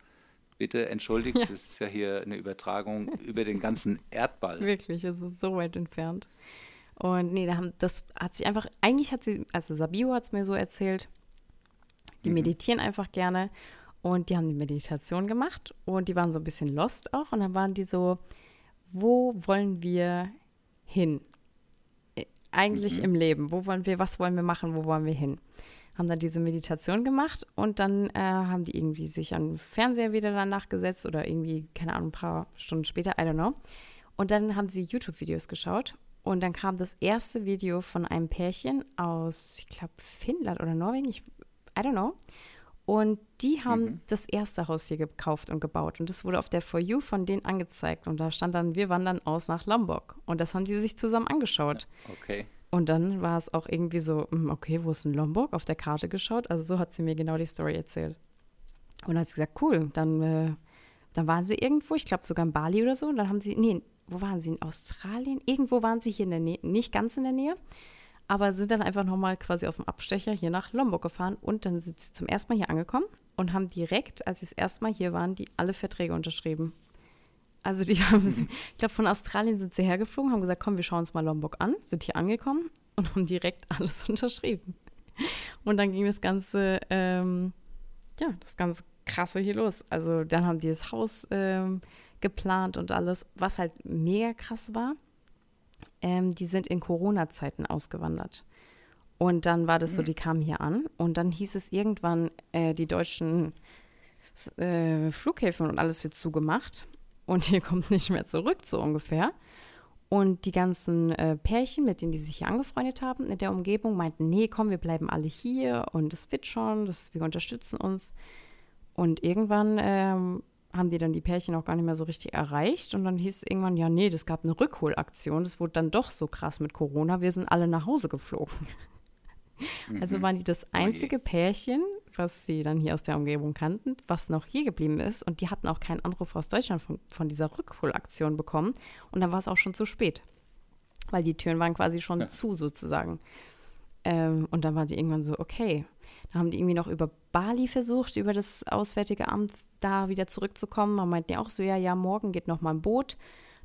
Speaker 3: bitte entschuldigt,
Speaker 2: Ja.
Speaker 3: das ist ja hier eine Übertragung über den ganzen Erdball.
Speaker 2: Wirklich, es ist so weit entfernt. Und nee, da haben, das hat sich einfach, eigentlich hat sie, also Sabio hat es mir so erzählt, die meditieren einfach gerne und die haben die Meditation gemacht und die waren so ein bisschen lost auch und dann waren die so, wo wollen wir hin? Äh, Eigentlich im Leben, wo wollen wir, was wollen wir machen, wo wollen wir hin? Haben dann diese Meditation gemacht und dann äh, haben die irgendwie sich an den Fernseher wieder danach gesetzt oder irgendwie, keine Ahnung, ein paar Stunden später, I don't know. Und dann haben sie YouTube-Videos geschaut und dann kam das erste Video von einem Pärchen aus, ich glaube, Finnland oder Norwegen, ich, I don't know. Und die haben das erste Haus hier gekauft und gebaut. Und das wurde auf der For You von denen angezeigt. Und da stand dann, wir wandern aus nach Lombok. Und das haben die sich zusammen angeschaut.
Speaker 3: Okay.
Speaker 2: Und dann war es auch irgendwie so, hm, okay, wo ist denn Lombok? Auf der Karte geschaut. Also so hat sie mir genau die Story erzählt. Und dann hat sie gesagt, cool, dann, äh, dann waren sie irgendwo, ich glaube sogar in Bali oder so. Und dann haben sie, nee, wo waren sie? In Australien? Irgendwo waren sie hier in der Nähe, nicht ganz in der Nähe, aber sind dann einfach nochmal quasi auf dem Abstecher hier nach Lombok gefahren und dann sind sie zum ersten Mal hier angekommen und haben direkt, als sie das erste Mal hier waren, die alle Verträge unterschrieben. Also die haben, mhm. ich glaube, von Australien sind sie hergeflogen, haben gesagt, komm, wir schauen uns mal Lombok an, sind hier angekommen und haben direkt alles unterschrieben. Und dann ging das Ganze, ähm, ja, das ganze Krasse hier los. Also dann haben die das Haus ähm, geplant und alles, was halt mega krass war. Ähm, die sind in Corona-Zeiten ausgewandert. Und dann war das so, die kamen hier an und dann hieß es irgendwann, äh, die deutschen äh, Flughäfen und alles wird zugemacht und ihr kommt nicht mehr zurück, so ungefähr. Und die ganzen äh, Pärchen, mit denen die sich hier angefreundet haben in der Umgebung, meinten, nee, komm, wir bleiben alle hier und es wird schon, das, wir unterstützen uns. Und irgendwann ähm, haben die dann die Pärchen auch gar nicht mehr so richtig erreicht. Und dann hieß es irgendwann, ja, nee, das gab eine Rückholaktion. Das wurde dann doch so krass mit Corona. Wir sind alle nach Hause geflogen. Also mhm. waren die das oh einzige Pärchen, was sie dann hier aus der Umgebung kannten, was noch hier geblieben ist. Und die hatten auch keinen Anruf aus Deutschland von, von dieser Rückholaktion bekommen. Und dann war es auch schon zu spät. Weil die Türen waren quasi schon ja. zu, sozusagen. Ähm, und dann waren die irgendwann so, okay. Dann haben die irgendwie noch über Bali versucht, über das Auswärtige Amt da wieder zurückzukommen. Man meinte ja auch so, ja, ja, morgen geht noch mal ein Boot.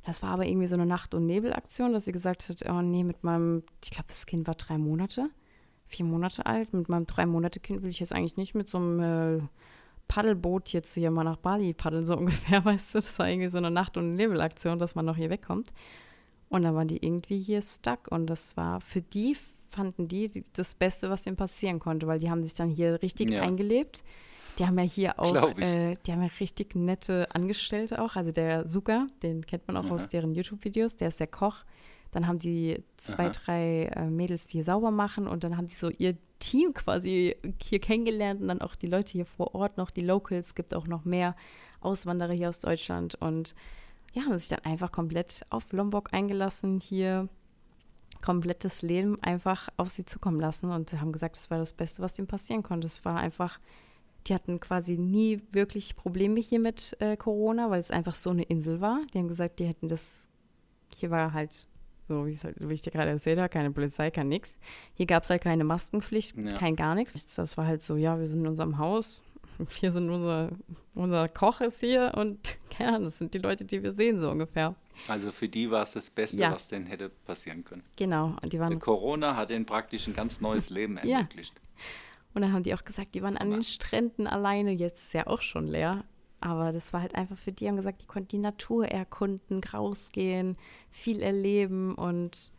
Speaker 2: Das war aber irgendwie so eine Nacht- und Nebelaktion, dass sie gesagt hat, oh nee, mit meinem, ich glaube, das Kind war drei Monate vier Monate alt. Mit meinem drei Monate Kind will ich jetzt eigentlich nicht mit so einem äh, Paddelboot jetzt hier mal nach Bali paddeln, so ungefähr, weißt du. Das war irgendwie so eine Nacht- und Nebelaktion, dass man noch hier wegkommt. Und dann waren die irgendwie hier stuck. Und das war für die, fanden die das Beste, was dem passieren konnte, weil die haben sich dann hier richtig ja. eingelebt. Die haben ja hier auch, äh, die haben ja richtig nette Angestellte auch. Also der Suga, den kennt man auch ja. aus deren YouTube-Videos, der ist der Koch. Dann haben die zwei, Aha. drei äh, Mädels, die hier sauber machen und dann haben die so ihr Team quasi hier kennengelernt und dann auch die Leute hier vor Ort noch, die Locals, es gibt auch noch mehr Auswanderer hier aus Deutschland und ja, haben sich dann einfach komplett auf Lombok eingelassen, hier komplettes Leben einfach auf sie zukommen lassen und haben gesagt, das war das Beste, was ihnen passieren konnte. Es war einfach, die hatten quasi nie wirklich Probleme hier mit äh, Corona, weil es einfach so eine Insel war. Die haben gesagt, die hätten das, hier war halt so halt, wie ich dir gerade erzählt habe, keine Polizei, kein nix. Hier gab es halt keine Maskenpflicht, ja. kein gar nichts. Das war halt so, ja, wir sind in unserem Haus, hier sind unser, unser Koch ist hier und ja, das sind die Leute, die wir sehen, so ungefähr.
Speaker 3: Also für die war es das Beste, ja. was denn hätte passieren können.
Speaker 2: Genau.
Speaker 3: Und die waren, Corona hat ihnen praktisch ein ganz neues Leben ermöglicht.
Speaker 2: Ja. Und dann haben die auch gesagt, die waren an den Stränden alleine, jetzt ist ja auch schon leer. Aber das war halt einfach für die, haben gesagt, die konnten die Natur erkunden, rausgehen, viel erleben und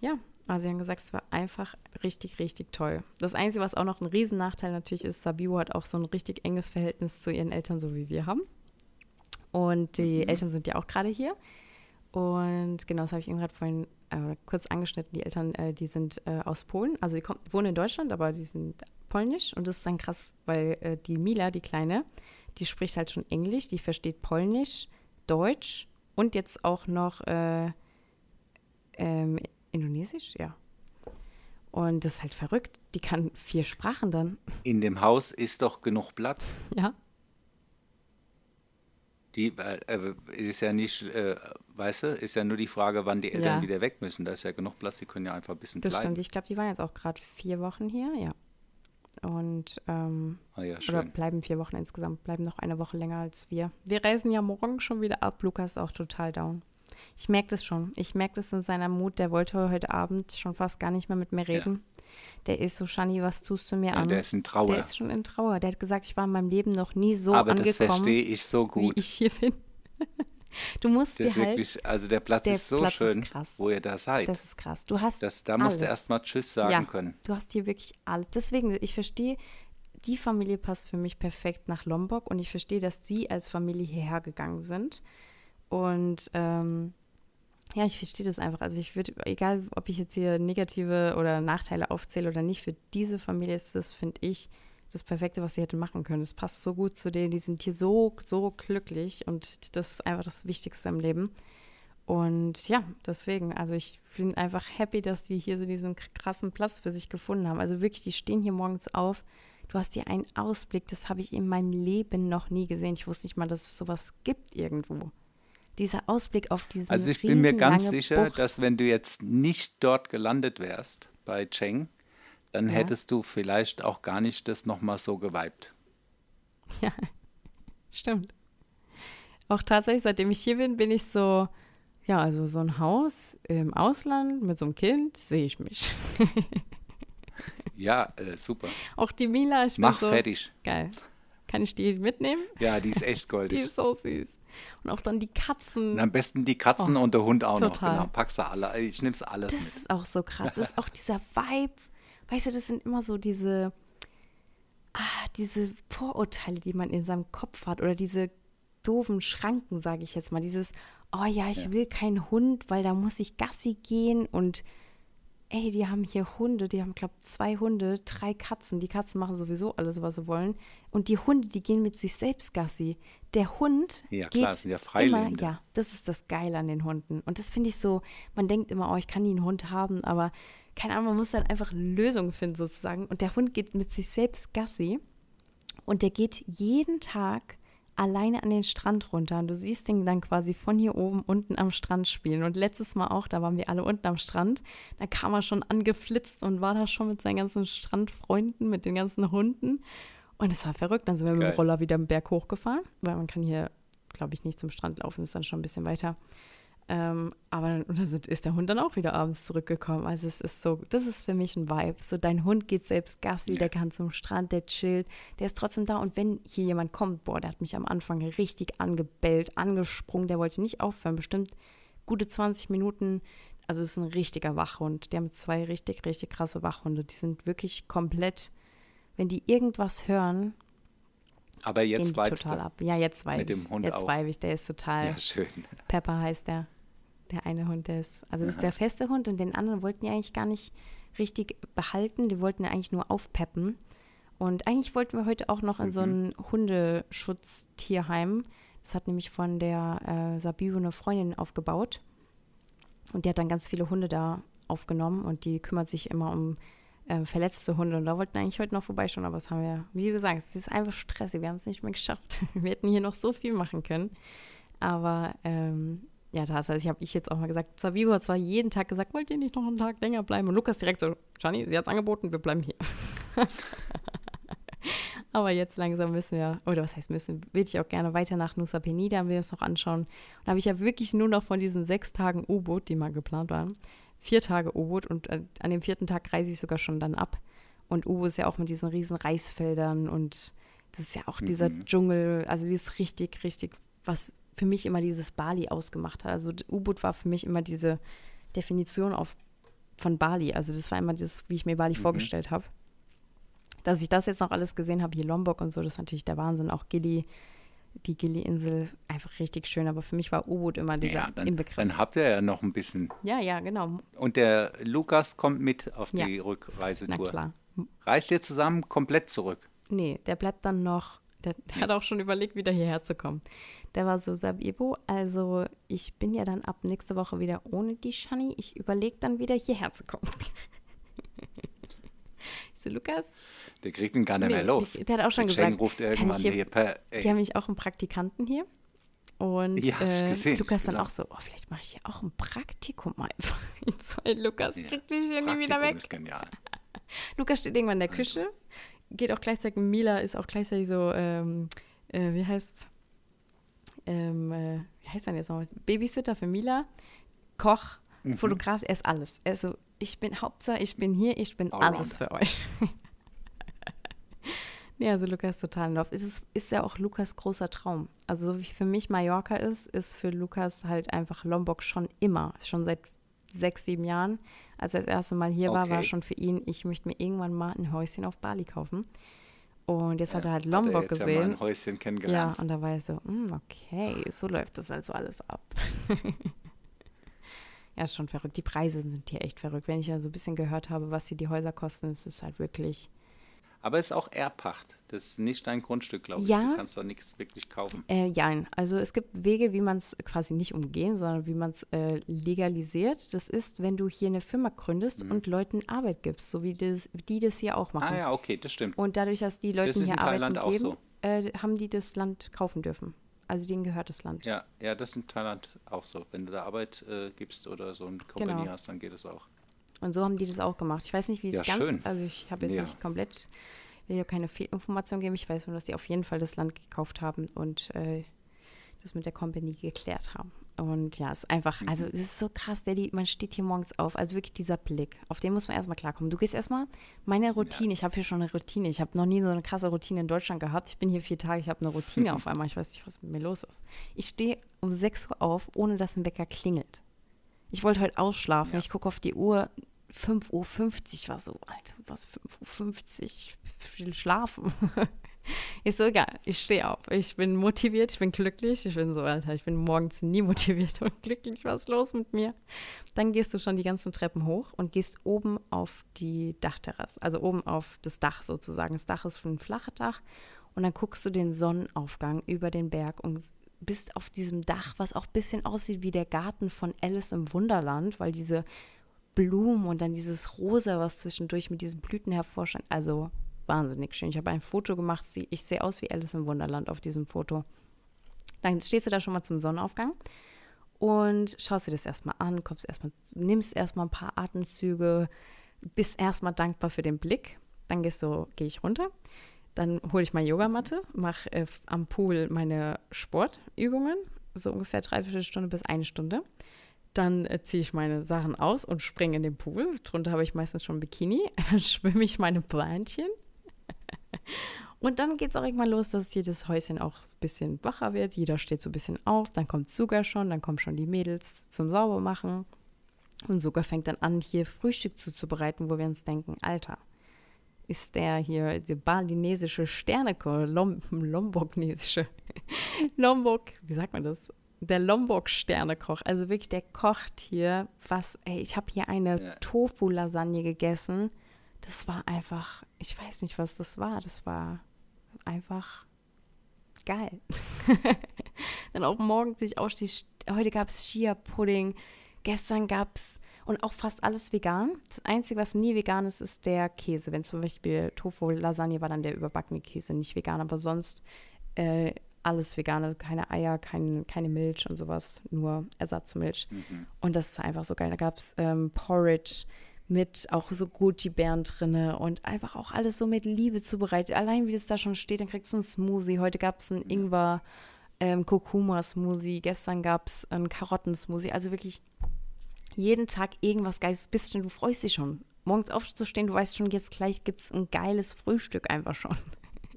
Speaker 2: ja, also sie haben gesagt, es war einfach richtig, richtig toll. Das Einzige, was auch noch ein Riesennachteil natürlich ist, Sabiu hat auch so ein richtig enges Verhältnis zu ihren Eltern, so wie wir haben. Und die mhm. Eltern sind ja auch gerade hier. Und genau, das habe ich eben gerade vorhin äh, kurz angeschnitten. Die Eltern, äh, die sind äh, aus Polen. Also die kommen, wohnen in Deutschland, aber die sind polnisch. Und das ist dann krass, weil äh, die Mila, die Kleine, die spricht halt schon Englisch, die versteht Polnisch, Deutsch und jetzt auch noch äh, ähm, Indonesisch, ja. Und das ist halt verrückt. Die kann vier Sprachen dann.
Speaker 3: In dem Haus ist doch genug Platz.
Speaker 2: Ja.
Speaker 3: Die äh, ist ja nicht, äh, weißt du, ist ja nur die Frage, wann die Eltern ja. wieder weg müssen. Da ist ja genug Platz, die können ja einfach ein bisschen
Speaker 2: das
Speaker 3: bleiben. Das
Speaker 2: stimmt, ich glaube, die waren jetzt auch gerade vier Wochen hier, ja. Und ähm,
Speaker 3: ah ja,
Speaker 2: oder bleiben vier Wochen insgesamt, bleiben noch eine Woche länger als wir. Wir reisen ja morgen schon wieder ab. Lukas ist auch total down. Ich merke das schon. Ich merke das in seiner Mut. Der wollte heute Abend schon fast gar nicht mehr mit mir reden. Ja. Der ist so, Shani, was tust du mir ja, an?
Speaker 3: Der ist in Trauer.
Speaker 2: Der ist schon in Trauer. Der hat gesagt, ich war in meinem Leben noch nie so Aber angekommen, das
Speaker 3: verstehe ich so gut.
Speaker 2: wie ich hier bin. Du musst dir halt.
Speaker 3: Wirklich, also der Platz der ist so Platz schön, ist wo ihr da seid.
Speaker 2: Das ist krass. Du hast.
Speaker 3: Das, da musst du erstmal Tschüss sagen
Speaker 2: ja,
Speaker 3: können.
Speaker 2: Du hast hier wirklich alles. Deswegen, ich verstehe, die Familie passt für mich perfekt nach Lombok und ich verstehe, dass sie als Familie hierher gegangen sind. Und ähm, ja, ich verstehe das einfach. Also ich würde, egal ob ich jetzt hier negative oder Nachteile aufzähle oder nicht, für diese Familie ist das, finde ich, das Perfekte, was sie hätten machen können. Es passt so gut zu denen, die sind hier so, so glücklich und das ist einfach das Wichtigste im Leben. Und ja, deswegen, also ich bin einfach happy, dass die hier so diesen krassen Platz für sich gefunden haben. Also wirklich, die stehen hier morgens auf. Du hast hier einen Ausblick, das habe ich in meinem Leben noch nie gesehen. Ich wusste nicht mal, dass es sowas gibt irgendwo. Dieser Ausblick auf diesen
Speaker 3: Also ich bin mir ganz sicher,
Speaker 2: Bucht.
Speaker 3: dass wenn du jetzt nicht dort gelandet wärst bei Cheng, dann
Speaker 2: Ja.
Speaker 3: hättest du vielleicht auch gar nicht das nochmal so geweibt.
Speaker 2: Ja, stimmt. Auch tatsächlich, seitdem ich hier bin, bin ich so, ja, also so ein Haus im Ausland mit so einem Kind sehe ich mich.
Speaker 3: Ja, äh, super.
Speaker 2: Auch die Mila, ich bin
Speaker 3: Mach
Speaker 2: so,
Speaker 3: fertig.
Speaker 2: geil. Kann ich die mitnehmen?
Speaker 3: Ja, die ist echt
Speaker 2: Die
Speaker 3: goldig.
Speaker 2: ist so süß. Und auch dann die Katzen.
Speaker 3: Und am besten die Katzen
Speaker 2: Oh,
Speaker 3: und der Hund auch
Speaker 2: total.
Speaker 3: noch. Genau, packst du alle. Ich nimm's alles
Speaker 2: Das
Speaker 3: mit.
Speaker 2: ist auch so krass. Das ist auch dieser Vibe. Weißt du, das sind immer so diese, ah, diese Vorurteile, die man in seinem Kopf hat oder diese doofen Schranken, sage ich jetzt mal. Dieses, oh ja, ich
Speaker 3: Ja.
Speaker 2: will keinen Hund, weil da muss ich Gassi gehen und ey, die haben hier Hunde, die haben, glaube zwei Hunde, drei Katzen. Die Katzen machen sowieso alles, was sie wollen. Und die Hunde, die gehen mit sich selbst Gassi. Der Hund
Speaker 3: Ja,
Speaker 2: geht
Speaker 3: klar, sind ja
Speaker 2: immer,
Speaker 3: Freilebende.
Speaker 2: ja, das ist das Geile an den Hunden. Und das finde ich so, man denkt immer, oh, ich kann nie einen Hund haben, aber keine Ahnung, man muss dann einfach Lösungen finden sozusagen. Und der Hund geht mit sich selbst Gassi und der geht jeden Tag alleine an den Strand runter. Und du siehst den dann quasi von hier oben unten am Strand spielen. Und letztes Mal auch, da waren wir alle unten am Strand. Da kam er schon angeflitzt und war da schon mit seinen ganzen Strandfreunden, mit den ganzen Hunden. Und es war verrückt. Dann sind wir mit
Speaker 3: Geil.
Speaker 2: dem Roller wieder den Berg hochgefahren, weil man kann hier, glaube ich, nicht zum Strand laufen. ist dann schon ein bisschen weiter. Ähm, aber dann, ist der Hund dann auch wieder abends zurückgekommen. Also es ist so, das ist für mich ein Vibe. So dein Hund geht selbst Gassi, der kann zum Strand, der chillt, der ist trotzdem da. Und wenn hier jemand kommt, boah, der hat mich am Anfang richtig angebellt, angesprungen, der wollte nicht aufhören, bestimmt gute 20 Minuten. Also es ist ein richtiger Wachhund. Der mit zwei richtig, richtig krasse Wachhunde. Die sind wirklich komplett, wenn die irgendwas hören,
Speaker 3: Aber
Speaker 2: gehen
Speaker 3: jetzt
Speaker 2: die
Speaker 3: weibst
Speaker 2: total ab. Ja, jetzt weiß
Speaker 3: Mit
Speaker 2: ich.
Speaker 3: dem Hund
Speaker 2: jetzt weiß ich, der ist total.
Speaker 3: Ja, schön.
Speaker 2: Pepper heißt der. Der eine Hund, der ist. Also das ist der feste Hund und den anderen wollten die eigentlich gar nicht richtig behalten. Die wollten ja eigentlich nur aufpeppen. Und eigentlich wollten wir heute auch noch in so ein Hundeschutztierheim. Das hat nämlich von der äh, Sabiu eine Freundin aufgebaut. Und die hat dann ganz viele Hunde da aufgenommen und die kümmert sich immer um äh, verletzte Hunde. Und da wollten wir eigentlich heute noch vorbeischauen, aber das haben wir, wie gesagt, es ist einfach stressig. Wir haben es nicht mehr geschafft. Wir hätten hier noch so viel machen können. Aber ähm, ja, das heißt, ich habe ich jetzt auch mal gesagt, Sabibu hat zwar jeden Tag gesagt, wollt ihr nicht noch einen Tag länger bleiben? Und Lukas direkt so, Gianni, sie hat es angeboten, wir bleiben hier. Aber jetzt langsam müssen wir, oder was heißt müssen, würde ich auch gerne weiter nach Nusa Penida, wir das noch anschauen. Und da habe ich ja wirklich nur noch von diesen sechs Tagen U-Boot, die mal geplant waren, vier Tage U-Boot und äh, an dem vierten Tag reise ich sogar schon dann ab. Und U-Boot ist ja auch mit diesen riesen Reisfeldern und das ist ja auch dieser Dschungel, also dieses richtig, richtig, was für mich immer dieses Bali ausgemacht hat. Also U-Boot war für mich immer diese Definition auf, von Bali. Also das war immer das, wie ich mir Bali vorgestellt habe. Dass ich das jetzt noch alles gesehen habe, hier Lombok und so, das ist natürlich der Wahnsinn. Auch Gili, die Gili-Insel, einfach richtig schön. Aber für mich war U-Boot immer dieser
Speaker 3: Ja, dann,
Speaker 2: Inbegriff.
Speaker 3: dann habt ihr ja noch ein bisschen.
Speaker 2: ja, ja, genau.
Speaker 3: Und der Lukas kommt mit auf
Speaker 2: Ja.
Speaker 3: die
Speaker 2: Na
Speaker 3: Rückreisetour.
Speaker 2: klar.
Speaker 3: Reist ihr zusammen komplett zurück?
Speaker 2: Nee, der bleibt dann noch, der, der hat auch schon überlegt, wieder hierher zu kommen. Der war so, Sabibo, also ich bin ja dann ab nächste Woche wieder ohne die Shani. Ich überlege dann wieder hierher zu kommen. ich so, Lukas,
Speaker 3: Der kriegt ihn gar nicht
Speaker 2: Nee,
Speaker 3: mehr los.
Speaker 2: Der hat auch schon
Speaker 3: Der Cheng
Speaker 2: gesagt,
Speaker 3: ruft
Speaker 2: kann
Speaker 3: irgendwann
Speaker 2: ich hier,
Speaker 3: hier per.
Speaker 2: Die haben mich auch einen Praktikanten hier. Und
Speaker 3: Ja,
Speaker 2: äh, Lukas dann
Speaker 3: genau.
Speaker 2: auch so, oh, vielleicht mache ich hier auch ein Praktikum einfach. So, ey, Lukas,
Speaker 3: ja,
Speaker 2: krieg dich hier nie wieder weg.
Speaker 3: ist genial.
Speaker 2: Lukas steht irgendwann in der Küche, geht auch gleichzeitig, Mila ist auch gleichzeitig so, ähm, äh, wie heißt's? Ähm, äh, wie heißt denn jetzt noch? Babysitter für Mila, Koch,
Speaker 3: Mhm.
Speaker 2: Fotograf, er ist alles. Er ist so, ich bin Hauptsache, ich bin hier, ich bin alles für euch. ja, also Lukas total in Love. Es ist, ist ja auch Lukas großer Traum. Also so wie für mich Mallorca ist, ist für Lukas halt einfach Lombok schon immer, schon seit sechs, sieben Jahren. Als er das erste Mal hier war, war
Speaker 3: Okay.
Speaker 2: schon für ihn, ich möchte mir irgendwann mal ein Häuschen auf Bali kaufen. Und jetzt hat er halt
Speaker 3: Hat
Speaker 2: Lombok
Speaker 3: er jetzt Ja, mal
Speaker 2: gesehen.
Speaker 3: ein Häuschen
Speaker 2: Ja,
Speaker 3: kennengelernt.
Speaker 2: und da war ich so, "Hm, okay, so läuft das also alles ab. ja, ist schon verrückt. Die Preise sind hier echt verrückt. Wenn ich ja so ein bisschen gehört habe, was hier die Häuser kosten, ist es halt wirklich.
Speaker 3: Aber es ist auch Erbpacht. Das ist nicht dein Grundstück, glaube ich.
Speaker 2: Ja.
Speaker 3: Du kannst da nichts wirklich kaufen.
Speaker 2: Äh, ja, also es gibt Wege, wie man es quasi nicht umgehen, sondern wie man es äh, legalisiert. Das ist, wenn du hier eine Firma gründest und Leuten Arbeit gibst, so wie das, die das hier auch machen.
Speaker 3: Mhm. Ah ja, okay, das stimmt.
Speaker 2: Und dadurch, dass die Leuten
Speaker 3: ist
Speaker 2: hier
Speaker 3: auch
Speaker 2: geben,
Speaker 3: so.
Speaker 2: äh, haben die das Land kaufen dürfen. Also denen gehört das Land.
Speaker 3: Ja, ja, das ist in Thailand auch so. Wenn du da Arbeit äh, gibst oder so eine Kompanie
Speaker 2: Genau.
Speaker 3: hast, dann geht es auch.
Speaker 2: Und so haben die das auch gemacht. Ich weiß nicht, wie es
Speaker 3: Ja,
Speaker 2: ganz,
Speaker 3: schön.
Speaker 2: also ich habe jetzt
Speaker 3: Ja.
Speaker 2: nicht komplett, will ja keine Fehlinformation geben. Ich weiß nur, dass die auf jeden Fall das Land gekauft haben und äh, das mit der Company geklärt haben. Und ja, es ist einfach, also
Speaker 3: Mhm.
Speaker 2: es ist so krass, Daddy, man steht hier morgens auf, also wirklich dieser Blick, auf den muss man erstmal klarkommen. Du gehst erstmal, meine Routine, ich habe hier schon eine Routine, ich habe noch nie so eine krasse Routine in Deutschland gehabt. Ich bin hier vier Tage, ich habe eine Routine auf einmal, ich weiß nicht, was mit mir los ist. Ich stehe um 6 Uhr auf, ohne dass ein Wecker klingelt. Ich wollte heute ausschlafen.
Speaker 3: Ja.
Speaker 2: Ich gucke auf die Uhr. 5.50 Uhr war so, Alter, was 5.50 Uhr? Will schlafen. Ist so egal. Ich stehe auf. Ich bin motiviert, ich bin glücklich. Ich bin so, Alter, ich bin morgens nie motiviert und glücklich. Was ist los mit mir? Dann gehst du schon die ganzen Treppen hoch und gehst oben auf die Dachterrasse. Also oben auf das Dach sozusagen. Das Dach ist ein flaches Dach. Und dann guckst du den Sonnenaufgang über den Berg und bist auf diesem Dach, was auch ein bisschen aussieht wie der Garten von Alice im Wunderland, weil diese Blumen und dann dieses Rosa, was zwischendurch mit diesen Blüten hervorscheint. Also wahnsinnig schön. Ich habe ein Foto gemacht. Ich sehe aus wie Alice im Wunderland auf diesem Foto. Dann stehst du da schon mal zum Sonnenaufgang und schaust dir das erstmal an, kommst erstmal, nimmst erstmal ein paar Atemzüge, bist erstmal dankbar für den Blick. Dann gehst du, gehe ich runter. Dann hole ich meine Yogamatte, mache äh, am Pool meine Sportübungen, so ungefähr dreiviertel Stunde bis eine Stunde. Dann äh, ziehe ich meine Sachen aus und springe in den Pool. Drunter habe ich meistens schon ein Bikini. Dann schwimme ich meine Beinchen. Und dann geht es auch irgendwann los, dass das Häuschen auch ein bisschen wacher wird. Jeder steht so ein bisschen auf. Dann kommt Suga schon, dann kommen schon die Mädels zum Saubermachen. Und Suga fängt dann an, hier Frühstück zuzubereiten, wo wir uns denken, Alter, ist der hier, der balinesische Sternekoch, Lom Lomboknesische, Lombok, wie sagt man das? Der Lombok-Sternekoch. Also wirklich, der kocht hier was, ey, ich habe hier eine
Speaker 3: Ja.
Speaker 2: Tofu-Lasagne gegessen. Das war einfach, ich weiß nicht, was das war. Das war einfach geil. Dann auch morgens sich aufstehe, heute gab es Chia-Pudding, gestern gab es und auch fast alles vegan. Das Einzige, was nie vegan ist, ist der Käse. Wenn zum Beispiel Tofu-Lasagne war, dann der überbackene Käse nicht vegan, aber sonst äh, alles vegan. Keine Eier, kein, keine Milch und sowas, nur Ersatzmilch. Und das ist einfach so geil. Da gab es ähm, Porridge mit auch so Goji-Beeren drinne und einfach auch alles so mit Liebe zubereitet. Allein wie das da schon steht, dann kriegst du einen Smoothie. Heute gab es einen Ingwer ähm, Kurkuma-Smoothie. Gestern gab es einen Karotten-Smoothie. Also wirklich jeden Tag irgendwas Geiles. Bist schon, du freust dich schon. Morgens aufzustehen, du weißt schon, jetzt gleich gibt es ein geiles Frühstück einfach schon.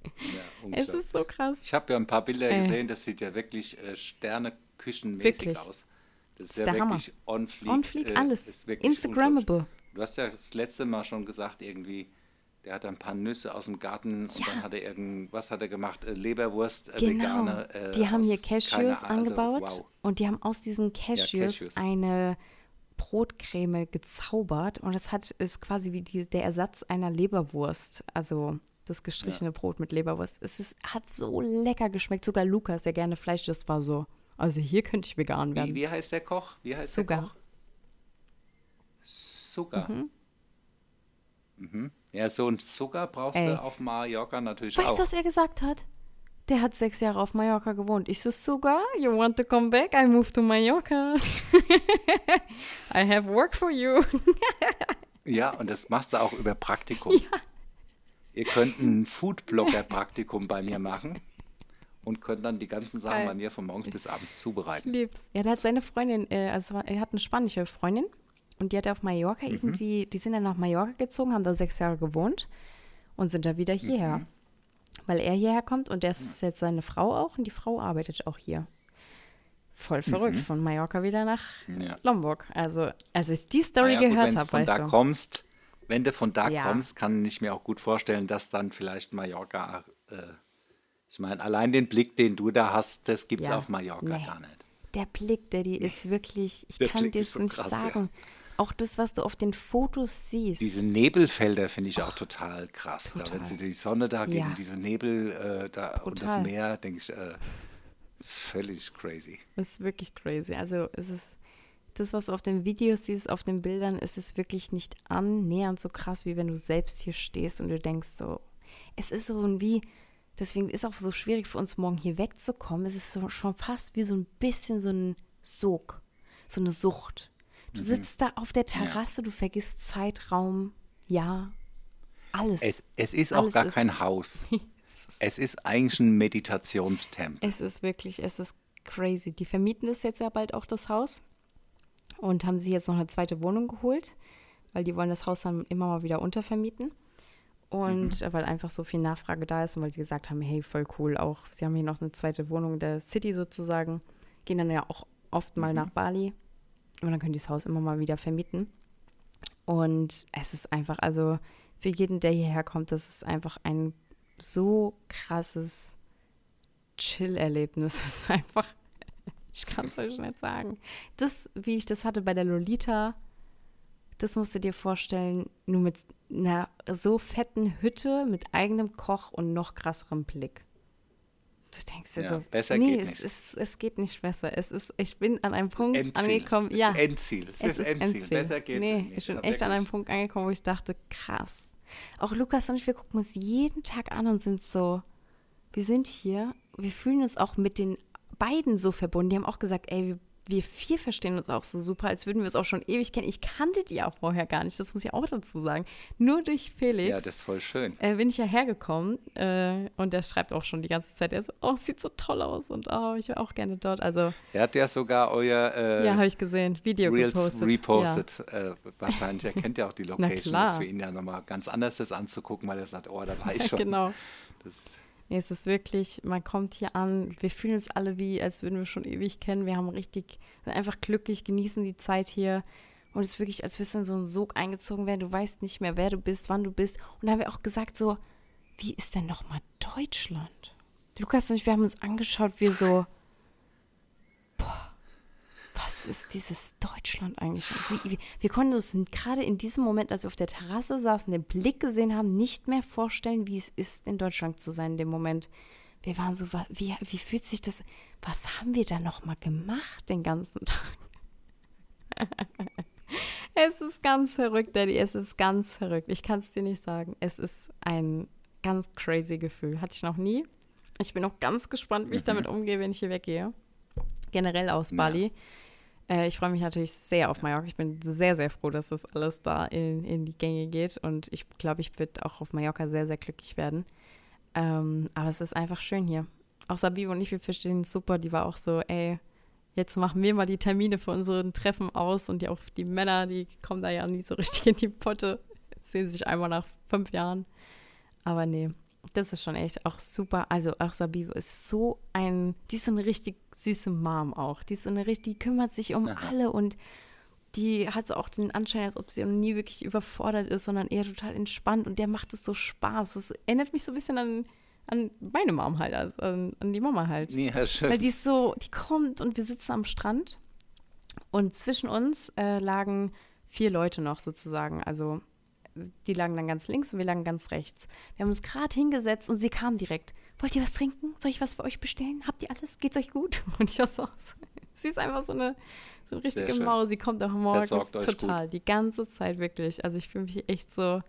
Speaker 3: Ja,
Speaker 2: Es ist so krass.
Speaker 3: Ich habe ja ein paar Bilder
Speaker 2: Äh.
Speaker 3: gesehen, das sieht ja wirklich äh, Sterneküchenmäßig
Speaker 2: Wirklich.
Speaker 3: aus. Das ist,
Speaker 2: ist
Speaker 3: ja
Speaker 2: der Hammer.
Speaker 3: wirklich on fleek.
Speaker 2: On fleek,
Speaker 3: äh,
Speaker 2: alles.
Speaker 3: ist wirklich
Speaker 2: Instagrammable.
Speaker 3: Du hast ja das letzte Mal schon gesagt, irgendwie, der hat ein paar Nüsse aus dem Garten und
Speaker 2: Ja.
Speaker 3: dann hat er irgend, was hat er gemacht? Äh, Leberwurst, äh,
Speaker 2: Genau.
Speaker 3: vegane. Äh,
Speaker 2: die haben hier
Speaker 3: aus- keine
Speaker 2: Cashews
Speaker 3: Ahnung, also,
Speaker 2: angebaut
Speaker 3: wow.
Speaker 2: und die haben aus diesen Cashews,
Speaker 3: Cashews.
Speaker 2: eine Brotcreme gezaubert und das hat ist quasi wie die, der Ersatz einer Leberwurst, also das gestrichene Brot mit Leberwurst. Es ist, hat so lecker geschmeckt. Sogar Lukas, der gerne Fleisch isst, war so. Also hier könnte ich vegan
Speaker 3: Wie,
Speaker 2: werden.
Speaker 3: wie heißt der Koch? Wie heißt
Speaker 2: Sugar.
Speaker 3: der Koch? Zucker. Mhm. Ja, so ein Zucker brauchst
Speaker 2: Ey.
Speaker 3: du auf Mallorca natürlich
Speaker 2: Weißt
Speaker 3: auch.
Speaker 2: du, was er gesagt hat? Der hat sechs Jahre auf Mallorca gewohnt. Ich so, Suga, you want to come back? I moved to Mallorca. I have work for you.
Speaker 3: Ja, und das machst du auch über Praktikum. Ihr könnt ein Foodblogger-Praktikum bei mir machen und könnt dann die ganzen Sachen
Speaker 2: Geil.
Speaker 3: bei mir von morgens bis abends
Speaker 2: Ich
Speaker 3: zubereiten.
Speaker 2: lieb's. Ja, der hat seine Freundin, äh, also er hat eine spanische Freundin und die hat er auf Mallorca
Speaker 3: Mhm.
Speaker 2: irgendwie, die sind dann nach Mallorca gezogen, haben da sechs Jahre gewohnt und sind da wieder hierher.
Speaker 3: Mhm.
Speaker 2: Weil er hierher kommt und der ist jetzt seine Frau auch und die Frau arbeitet auch hier. Voll verrückt, von Mallorca wieder nach
Speaker 3: Mhm. Ja.
Speaker 2: Lombok. Also, als ich die Story
Speaker 3: gut,
Speaker 2: gehört habe, weißt
Speaker 3: da
Speaker 2: du.
Speaker 3: kommst, wenn du von da
Speaker 2: Ja.
Speaker 3: kommst, kann ich mir auch gut vorstellen, dass dann vielleicht Mallorca, äh, ich meine, allein den Blick, den du da hast, das gibt es
Speaker 2: Ja.
Speaker 3: auf Mallorca
Speaker 2: Nee.
Speaker 3: gar nicht.
Speaker 2: Der Blick, der die ist wirklich, ich
Speaker 3: Der
Speaker 2: kann dir es
Speaker 3: so
Speaker 2: nicht
Speaker 3: krass, ja.
Speaker 2: sagen. Auch das, was du auf den Fotos siehst.
Speaker 3: Diese Nebelfelder finde ich auch total krass. Da, wenn
Speaker 2: total.
Speaker 3: sie die Sonne da gegen
Speaker 2: Ja.
Speaker 3: diese Nebel äh, da und das. Meer, denke ich, äh, völlig crazy.
Speaker 2: Das ist wirklich crazy. Also es ist das, was du auf den Videos siehst, auf den Bildern, ist es wirklich nicht annähernd so krass, wie wenn du selbst hier stehst und du denkst so, es ist so ein wie, Deswegen ist auch so schwierig für uns morgen hier wegzukommen. Es ist so, schon fast wie so ein bisschen so ein Sog, so eine Sucht. Du
Speaker 3: Mhm.
Speaker 2: sitzt da auf der Terrasse, du vergisst Zeitraum, ja, alles.
Speaker 3: Es, es ist auch
Speaker 2: Alles
Speaker 3: gar
Speaker 2: ist-
Speaker 3: kein Haus.
Speaker 2: es, ist,
Speaker 3: Es ist eigentlich ein Meditationstempel.
Speaker 2: es ist wirklich, es ist crazy. Die vermieten das jetzt ja bald auch, das Haus. Und haben sich jetzt noch eine zweite Wohnung geholt, weil die wollen das Haus dann immer mal wieder untervermieten. Und äh, weil einfach so viel Nachfrage da ist und weil sie gesagt haben, hey, voll cool, auch sie haben hier noch eine zweite Wohnung in der City sozusagen, gehen dann ja auch oft mal nach Bali und dann können die das Haus immer mal wieder vermieten. Und es ist einfach, also für jeden, der hierher kommt, das ist einfach ein so krasses Chill-Erlebnis. Es ist einfach, ich kann es euch nicht sagen. Das, wie ich das hatte bei der Lolita, das musst du dir vorstellen, nur mit einer so fetten Hütte mit eigenem Koch und noch krasserem Blick. Du denkst dir
Speaker 3: Ja,
Speaker 2: so,
Speaker 3: besser
Speaker 2: nee,
Speaker 3: geht
Speaker 2: es,
Speaker 3: nicht.
Speaker 2: Ist, es geht nicht besser. Es ist, ich bin an einem Punkt
Speaker 3: Endziel.
Speaker 2: angekommen.
Speaker 3: Es ist Endziel. Es, ist Endziel. Besser geht
Speaker 2: nee,
Speaker 3: nicht.
Speaker 2: ich bin echt an einem. Punkt angekommen, wo ich dachte, krass. Auch Lukas und ich, wir gucken uns jeden Tag an und sind so, wir sind hier, wir fühlen uns auch mit den beiden so verbunden. Die haben auch gesagt, ey, wir, wir vier verstehen uns auch so super, als würden wir es auch schon ewig kennen. Ich kannte die auch vorher gar nicht, das muss ich auch dazu sagen. Nur durch Felix
Speaker 3: Ja, das ist voll schön.
Speaker 2: äh, bin ich ja hergekommen äh, und der schreibt auch schon die ganze Zeit, er so, oh, sieht so toll aus und oh, ich wäre auch gerne dort. Also,
Speaker 3: Er hat ja sogar euer äh,
Speaker 2: ja, habe ich gesehen, Video
Speaker 3: Reels
Speaker 2: gepostet.
Speaker 3: repostet. Äh, wahrscheinlich, er kennt ja auch die Location. Das
Speaker 2: klar.
Speaker 3: ist für ihn ja nochmal ganz anders, das anzugucken, weil er sagt, oh, da war ich
Speaker 2: Ja,
Speaker 3: schon.
Speaker 2: genau.
Speaker 3: Das,
Speaker 2: Nee, es ist wirklich, man kommt hier an, wir fühlen uns alle wie, als würden wir schon ewig kennen. Wir haben richtig, sind einfach glücklich, genießen die Zeit hier. Und es ist wirklich, als würdest du in so einen Sog eingezogen werden. Du weißt nicht mehr, wer du bist, wann du bist. Und da haben wir auch gesagt, so, wie ist denn nochmal Deutschland? Lukas und ich, wir haben uns angeschaut, wir so, was ist dieses Deutschland eigentlich? Wie, wie, wir konnten uns gerade in diesem Moment, als wir auf der Terrasse saßen, den Blick gesehen haben, nicht mehr vorstellen, wie es ist, in Deutschland zu sein in dem Moment. Wir waren so, wie, wie fühlt sich das, was haben wir da nochmal gemacht den ganzen Tag? es ist ganz verrückt, Daddy, es ist ganz verrückt. Ich kann es dir nicht sagen. Es ist ein ganz crazy Gefühl. Hatte ich noch nie. Ich bin auch ganz gespannt, wie ich damit umgehe, wenn ich hier weggehe. Generell aus
Speaker 3: Ja.
Speaker 2: Äh, ich freue mich natürlich sehr auf Mallorca. Ich bin sehr, sehr froh, dass das alles da in, in die Gänge geht. Und ich glaube, ich würde auch auf Mallorca sehr, sehr glücklich werden. Ähm, aber es ist einfach schön hier. Auch Sabibu und ich, wir verstehen es super. Die war auch so, ey, jetzt machen wir mal die Termine für unseren Treffen aus. Und die auch die Männer, die kommen da ja nie so richtig in die Potte. Sehen sich einmal nach fünf Jahren. Aber nee, das ist schon echt auch super. Also auch Sabibu ist so ein, die ist so eine richtig süße Mom auch. Die ist so eine richtig, die kümmert sich um
Speaker 3: Aha.
Speaker 2: alle und die hat so auch den Anschein, als ob sie nie wirklich überfordert ist, sondern eher total entspannt und der macht es so Spaß. Das erinnert mich so ein bisschen an, an meine Mom halt, also an, an die Mama halt.
Speaker 3: ja, schön.
Speaker 2: Weil die ist so, die kommt und wir sitzen am Strand und zwischen uns äh, lagen vier Leute noch sozusagen. Also die lagen dann ganz links und wir lagen ganz rechts. Wir haben uns gerade hingesetzt und sie kam direkt. Wollt ihr was trinken? Soll ich was für euch bestellen? Habt ihr alles? Geht's euch gut? Und ich war so, sie ist einfach so eine, so eine richtige. Maus. Sie kommt auch morgens total, die ganze Zeit wirklich. Also ich fühle mich echt so,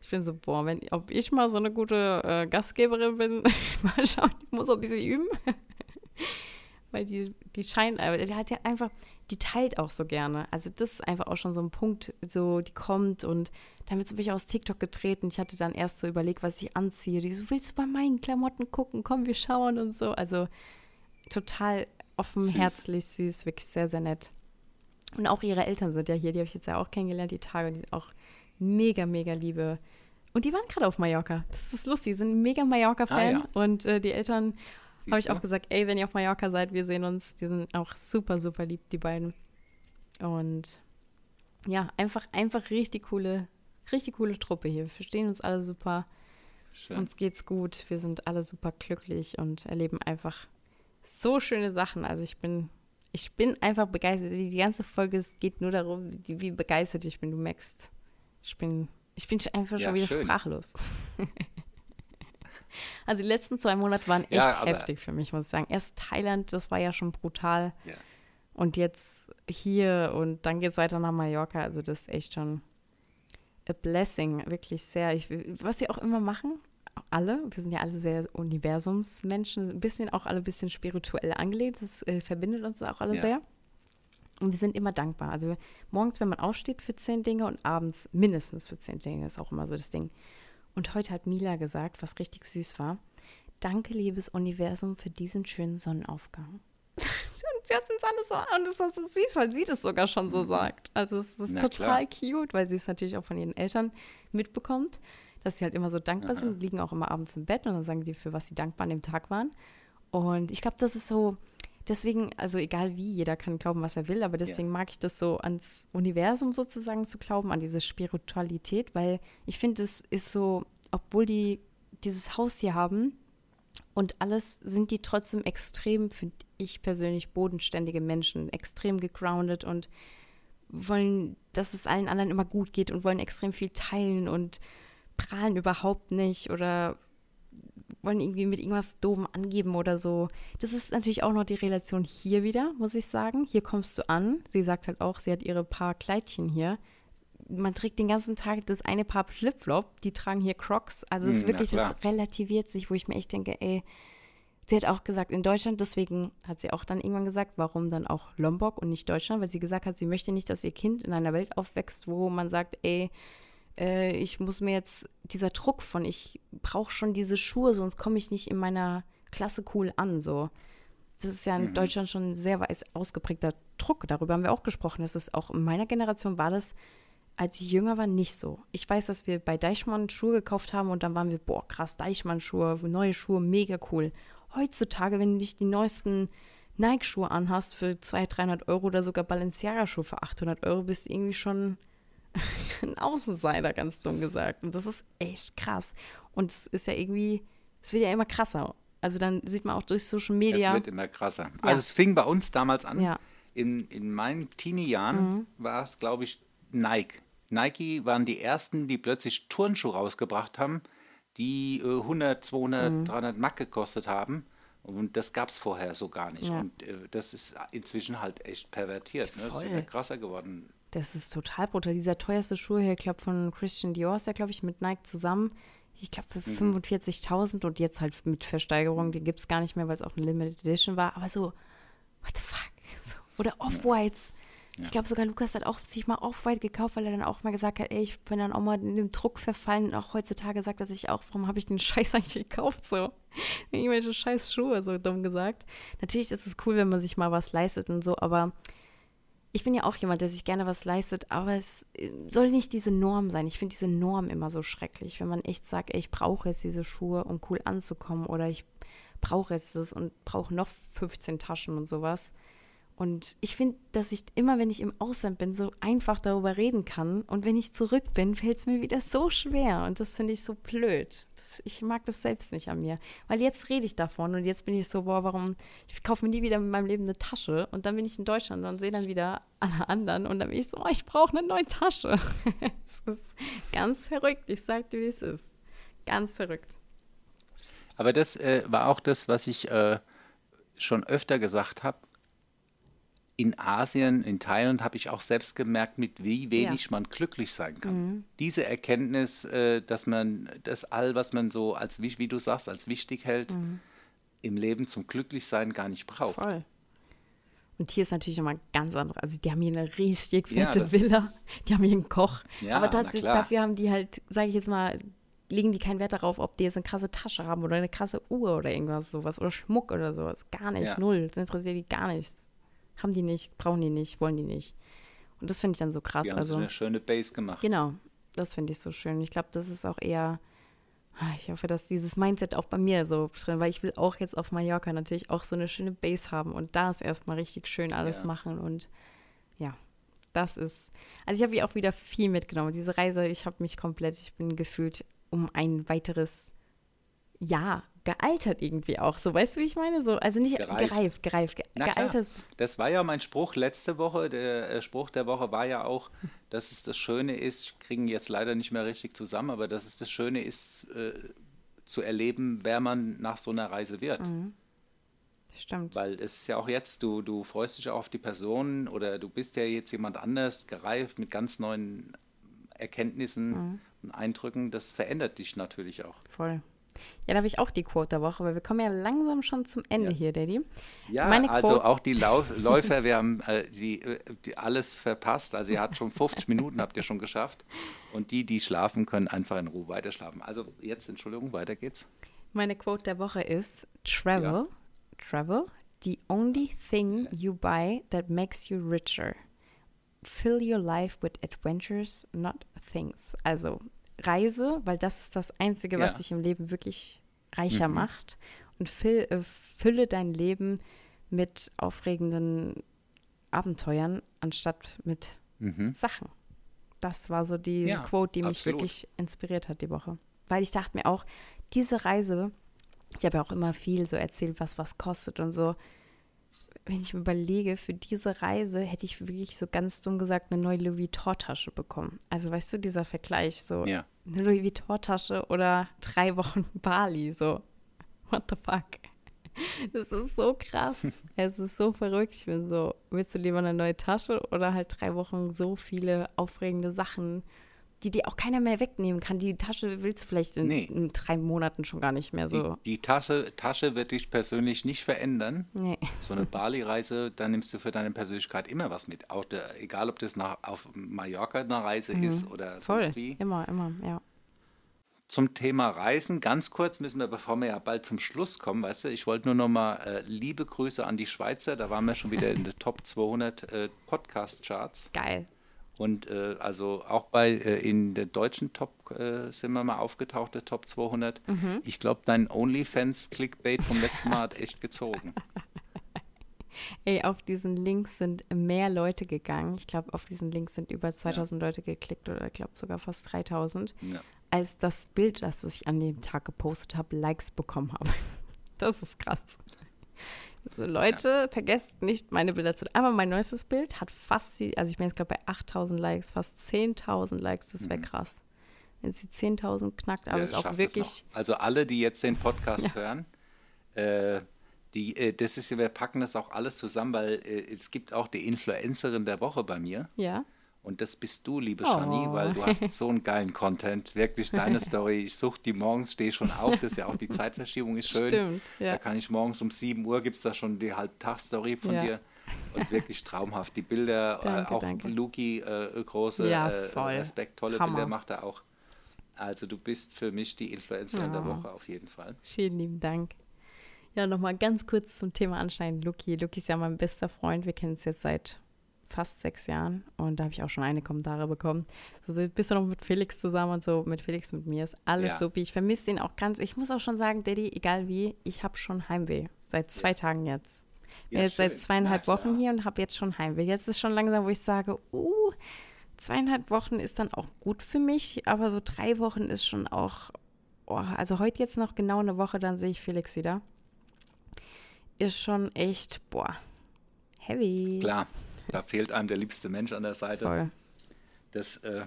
Speaker 2: ich bin so, boah, wenn, ob ich mal so eine gute äh, Gastgeberin bin, mal schauen, ich muss auch ein bisschen üben. Weil die, die scheint, die hat ja einfach, die teilt auch so gerne. Also das ist einfach auch schon so ein Punkt, so die kommt und dann wird so mich aus TikTok getreten. Ich hatte dann erst so überlegt, was ich anziehe. Die so, willst du bei meinen Klamotten gucken? Komm, wir schauen und so. Also total offen,
Speaker 3: Süß.
Speaker 2: herzlich, süß, wirklich sehr, sehr nett. Und auch ihre Eltern sind ja hier, die habe ich jetzt ja auch kennengelernt, die Tage, die sind auch mega, mega liebe. Und die waren gerade auf Mallorca. Das ist lustig, die sind mega Mallorca-Fan.
Speaker 3: Ah, ja.
Speaker 2: Und äh, die Eltern habe ich auch gesagt, ey, wenn ihr auf Mallorca seid, wir sehen uns. Die sind auch super, super lieb, die beiden. Und ja, einfach, einfach richtig coole, richtig coole Truppe hier. Wir verstehen uns alle super.
Speaker 3: Schön.
Speaker 2: Uns geht's gut. Wir sind alle super glücklich und erleben einfach so schöne Sachen. Also ich bin, ich bin einfach begeistert. Die ganze Folge es geht nur darum, wie, wie begeistert ich bin. Du merkst, ich bin, ich bin einfach
Speaker 3: Ja,
Speaker 2: schon wieder
Speaker 3: schön.
Speaker 2: sprachlos. also die letzten zwei Monate waren echt
Speaker 3: Ja,
Speaker 2: heftig für mich, muss ich sagen. Erst Thailand, das war ja schon brutal.
Speaker 3: Ja.
Speaker 2: Und jetzt hier und dann geht es weiter nach Mallorca. Also das ist echt schon a blessing, wirklich sehr. Ich, was sie auch immer machen, alle, wir sind ja alle sehr Universumsmenschen, ein bisschen auch alle ein bisschen spirituell angelegt. Das äh, verbindet uns auch alle
Speaker 3: Ja.
Speaker 2: sehr. Und wir sind immer dankbar. Also morgens, wenn man aufsteht für zehn Dinge und abends mindestens für zehn Dinge, ist auch immer so das Ding. Und heute hat Mila gesagt, was richtig süß war. Danke, liebes Universum, für diesen schönen Sonnenaufgang. und sie hat uns alle so, und das war so süß, weil sie das sogar schon so sagt. Also es ist
Speaker 3: Na
Speaker 2: total cute, weil sie es natürlich auch von ihren Eltern mitbekommt, dass sie halt immer so dankbar
Speaker 3: Aha.
Speaker 2: sind, liegen auch immer abends im Bett und dann sagen sie, für was sie dankbar an dem Tag waren. Und ich glaube, das ist so, deswegen, also egal wie, jeder kann glauben, was er will, aber deswegen mag ich das so ans Universum sozusagen zu glauben, an diese Spiritualität, weil ich finde, es ist so, obwohl die dieses Haus hier haben und alles, sind die trotzdem extrem, finde ich persönlich, bodenständige Menschen, extrem gegroundet und wollen, dass es allen anderen immer gut geht und wollen extrem viel teilen und prahlen überhaupt nicht oder wollen irgendwie mit irgendwas doofen angeben oder so. Das ist natürlich auch noch die Relation hier wieder, muss ich sagen. Hier kommst du an. Sie sagt halt auch, sie hat ihre paar Kleidchen hier. Man trägt den ganzen Tag das eine Paar Flipflop, die tragen hier Crocs. Also es
Speaker 3: Hm,
Speaker 2: wirklich,
Speaker 3: klar.
Speaker 2: relativiert sich, wo ich mir echt denke, ey, sie hat auch gesagt, in Deutschland, deswegen hat sie auch dann irgendwann gesagt, warum dann auch Lombok und nicht Deutschland, weil sie gesagt hat, sie möchte nicht, dass ihr Kind in einer Welt aufwächst, wo man sagt, ey, äh, ich muss mir jetzt dieser Druck von, ich brauche schon diese Schuhe, sonst komme ich nicht in meiner Klasse cool an. So. Das ist ja in Deutschland schon ein sehr weiß ausgeprägter Druck. Darüber haben wir auch gesprochen. Das ist auch in meiner Generation war das, als ich jünger war, nicht so. Ich weiß, dass wir bei Deichmann Schuhe gekauft haben und dann waren wir, boah, krass, Deichmann-Schuhe, neue Schuhe, mega cool. Heutzutage, wenn du nicht die neuesten Nike-Schuhe anhast für 200, 300 Euro oder sogar Balenciaga-Schuhe für 800 Euro, bist du irgendwie schon ein Außenseiter, ganz dumm gesagt. Und das ist echt krass. Und es ist ja irgendwie, es wird ja immer krasser. Also dann sieht man auch durch Social
Speaker 3: Es
Speaker 2: Media.
Speaker 3: wird immer krasser. Also es fing bei uns damals an.
Speaker 2: Ja.
Speaker 3: In, in meinen Teenie-Jahren war es, glaube ich, Nike. Nike waren die ersten, die plötzlich Turnschuhe rausgebracht haben, die äh, 100, 200, 300 Mark gekostet haben. Und das gab es vorher so gar nicht.
Speaker 2: Ja.
Speaker 3: Und äh, das ist inzwischen halt echt pervertiert. Ne? Das ist immer krasser geworden.
Speaker 2: Das ist total brutal. Dieser teuerste Schuh hier, ich glaube von Christian Dior ist ja, glaube ich, mit Nike zusammen. Ich glaube für 45.000 und jetzt halt mit Versteigerung, den gibt es gar nicht mehr, weil es auch eine Limited Edition war. Aber so, what the fuck? So. Oder Off-Whites. Ich glaube sogar Lukas hat auch sich mal Off-White gekauft, weil er dann auch mal gesagt hat, ey, ich bin dann auch mal in den Druck verfallen und auch heutzutage sagt er sich auch, warum habe ich den Scheiß eigentlich gekauft? So, irgendwelche scheiß Schuhe, so dumm gesagt. Natürlich ist es cool, wenn man sich mal was leistet und so, aber ich bin ja auch jemand, der sich gerne was leistet, aber es äh, soll nicht diese Norm sein. Ich finde diese Norm immer so schrecklich, wenn man echt sagt, ey, ich brauche jetzt diese Schuhe, um cool anzukommen oder ich brauche das und brauche noch 15 Taschen und sowas. Und ich finde, dass ich immer, wenn ich im Ausland bin, so einfach darüber reden kann. Und wenn ich zurück bin, fällt es mir wieder so schwer. Und das finde ich so blöd. Das, ich mag das selbst nicht an mir. Weil jetzt rede ich davon und jetzt bin ich so, boah, warum, ich kaufe mir nie wieder in meinem Leben eine Tasche. Und dann bin ich in Deutschland und sehe dann wieder alle anderen. Und dann bin ich so, oh, ich brauche eine neue Tasche. Es ist ganz verrückt. Ich sag dir, wie es ist. Ganz verrückt.
Speaker 3: Aber das äh, war auch das, was ich äh, schon öfter gesagt habe. In Asien, in Thailand habe ich auch selbst gemerkt, mit wie wenig man glücklich sein kann. Diese Erkenntnis, äh, dass man das all, was man so als, wie du sagst, als wichtig hält, im Leben zum Glücklichsein gar nicht braucht.
Speaker 2: Voll. Und hier ist natürlich nochmal ganz andere. Also die haben hier eine
Speaker 3: Ja,
Speaker 2: fette
Speaker 3: das-
Speaker 2: Villa. Die haben hier einen Koch.
Speaker 3: Ja,
Speaker 2: Aber das, dafür haben die halt, sage ich jetzt mal, legen die keinen Wert darauf, ob die jetzt eine krasse Tasche haben oder eine krasse Uhr oder irgendwas sowas oder Schmuck oder sowas. Gar nicht,
Speaker 3: Ja.
Speaker 2: null. Das interessiert die gar nichts. Haben die nicht, brauchen die nicht, wollen die nicht. Und das finde ich dann so krass.
Speaker 3: Die haben
Speaker 2: also
Speaker 3: eine schöne Base gemacht.
Speaker 2: Genau, das finde ich so schön. Ich glaube, das ist auch eher, ah, ich hoffe, dass dieses Mindset auch bei mir so drin, weil ich will auch jetzt auf Mallorca natürlich auch so eine schöne Base haben und da ist erstmal richtig schön alles
Speaker 3: Ja.
Speaker 2: machen und ja, das ist, also ich habe hier auch wieder viel mitgenommen. Diese Reise, ich habe mich komplett, ich bin gefühlt um ein weiteres Jahr gealtert irgendwie auch. So, weißt du, wie ich meine? So, also nicht
Speaker 3: Gereift.
Speaker 2: gereift, gereift, ge
Speaker 3: Na klar.
Speaker 2: gealtert.
Speaker 3: Das war ja mein Spruch letzte Woche. Der äh, Spruch der Woche war ja auch, dass es das Schöne ist, kriegen jetzt leider nicht mehr richtig zusammen, aber dass es das Schöne ist, äh, zu erleben, wer man nach so einer Reise wird.
Speaker 2: Stimmt.
Speaker 3: Weil es ist ja auch jetzt, du, du freust dich auch auf die Person oder du bist ja jetzt jemand anders, gereift mit ganz neuen Erkenntnissen und Eindrücken. Das verändert dich natürlich auch.
Speaker 2: Voll. Ja, da habe ich auch die Quote der Woche, weil wir kommen ja langsam schon zum Ende
Speaker 3: Ja.
Speaker 2: hier, Daddy.
Speaker 3: Ja,
Speaker 2: Meine
Speaker 3: also
Speaker 2: Quote-
Speaker 3: auch die Lau Läufer, wir haben äh, die, äh, die alles verpasst. Also ihr habt schon 50 Minuten, habt ihr schon geschafft. Und die, die schlafen, können einfach in Ruhe weiter schlafen. Also jetzt, Entschuldigung, weiter geht's.
Speaker 2: Meine Quote der Woche ist Travel,
Speaker 3: Ja.
Speaker 2: Travel, the only thing you buy that makes you richer. Fill your life with adventures, not things. Also Reise, weil das ist das Einzige, was
Speaker 3: Ja.
Speaker 2: dich im Leben wirklich reicher
Speaker 3: Mhm.
Speaker 2: macht. Und füll, äh, fülle dein Leben mit aufregenden Abenteuern anstatt mit
Speaker 3: Mhm.
Speaker 2: Sachen. Das war so die
Speaker 3: Ja,
Speaker 2: Quote, die mich
Speaker 3: absolut.
Speaker 2: wirklich inspiriert hat die Woche. Weil ich dachte mir auch, diese Reise, ich habe ja auch immer viel so erzählt, was was kostet und so. Wenn ich mir überlege, für diese Reise hätte ich wirklich so ganz dumm gesagt eine neue Louis Vuitton-Tasche bekommen. Also weißt du, dieser Vergleich, so
Speaker 3: Ja.
Speaker 2: eine Louis Vuitton-Tasche oder drei Wochen Bali, so what the fuck. Das ist so krass. es ist so verrückt. Ich bin so, willst du lieber eine neue Tasche oder halt drei Wochen so viele aufregende Sachen, die dir auch keiner mehr wegnehmen kann. Die Tasche willst du vielleicht in,
Speaker 3: Nee.
Speaker 2: in drei Monaten schon gar nicht mehr so.
Speaker 3: Die, die Tasche, Tasche wird dich persönlich nicht verändern.
Speaker 2: Nee.
Speaker 3: So eine Bali-Reise, da nimmst du für deine Persönlichkeit immer was mit. Auch der, egal, ob das nach, auf Mallorca eine Reise ist oder
Speaker 2: Mhm. Voll.
Speaker 3: sonst wie.
Speaker 2: Immer, immer, ja.
Speaker 3: Zum Thema Reisen, ganz kurz müssen wir, bevor wir ja bald zum Schluss kommen, weißt du, ich wollte nur noch mal äh, liebe Grüße an die Schweizer, da waren wir schon wieder in den Top 200 äh, Podcast-Charts
Speaker 2: Geil.
Speaker 3: Und äh, also auch bei äh, in der deutschen Top äh, sind wir mal aufgetaucht, der Top 200.
Speaker 2: Mhm.
Speaker 3: Ich glaube, dein OnlyFans-Clickbait vom letzten Mal hat echt gezogen.
Speaker 2: Ey, auf diesen Links sind mehr Leute gegangen. Ich glaube, auf diesen Links sind über 2000 Leute geklickt oder ich glaube sogar fast 3000.
Speaker 3: Ja.
Speaker 2: als das Bild, das ich an dem Tag gepostet habe, Likes bekommen habe. Das ist krass. Also Leute, vergesst nicht, meine Bilder zu. Aber mein neuestes Bild hat fast, die, also ich bin jetzt glaube bei 8000 Likes, fast 10.000 Likes. Das wäre krass. Wenn es die 10.000 knackt, aber
Speaker 3: Mhm. Ja,
Speaker 2: es ist auch wirklich.
Speaker 3: Also alle, die jetzt den Podcast
Speaker 2: Ja.
Speaker 3: hören, äh, die, äh, das ist, ja, wir packen das auch alles zusammen, weil äh, es gibt auch die Influencerin der Woche bei mir.
Speaker 2: Ja.
Speaker 3: Und das bist du, liebe
Speaker 2: Oh.
Speaker 3: Shani, weil du hast so einen geilen Content. Wirklich deine Story. Ich suche die morgens, stehe schon auf. Das ist ja auch die Zeitverschiebung ist schön.
Speaker 2: Stimmt, ja.
Speaker 3: Da kann ich morgens um 7 Uhr gibt es da schon die Halbtagsstory von
Speaker 2: Ja.
Speaker 3: dir. Und wirklich traumhaft. Die Bilder,
Speaker 2: Danke,
Speaker 3: äh, auch
Speaker 2: danke.
Speaker 3: Luki, äh, große
Speaker 2: Ja,
Speaker 3: äh. Respekt, tolle
Speaker 2: Hammer.
Speaker 3: Bilder macht er auch. Also du bist für mich die Influencerin der
Speaker 2: Oh.
Speaker 3: Woche auf jeden Fall.
Speaker 2: Vielen lieben Dank. Ja, nochmal ganz kurz zum Thema anschneiden. Luki. Luki ist ja mein bester Freund. Wir kennen uns jetzt seit fast sechs Jahren und da habe ich auch schon eine Kommentare bekommen. So, bist du noch mit Felix zusammen und so, mit Felix, mit mir ist alles
Speaker 3: Ja.
Speaker 2: supi. Ich vermisse ihn auch ganz. Ich muss auch schon sagen, Daddy, egal wie, ich habe schon Heimweh. Seit zwei Tagen jetzt. Bin
Speaker 3: Ja,
Speaker 2: jetzt seit
Speaker 3: schön.
Speaker 2: zweieinhalb
Speaker 3: Na
Speaker 2: Wochen hier und habe jetzt schon Heimweh. Jetzt ist schon langsam, wo ich sage, uh, zweieinhalb Wochen ist dann auch gut für mich, aber so drei Wochen ist schon auch, oh, also heute jetzt noch genau eine Woche, dann sehe ich Felix wieder. Ist schon echt, boah, heavy.
Speaker 3: Klar, da fehlt einem der liebste Mensch an der Seite.
Speaker 2: Voll.
Speaker 3: Das, äh,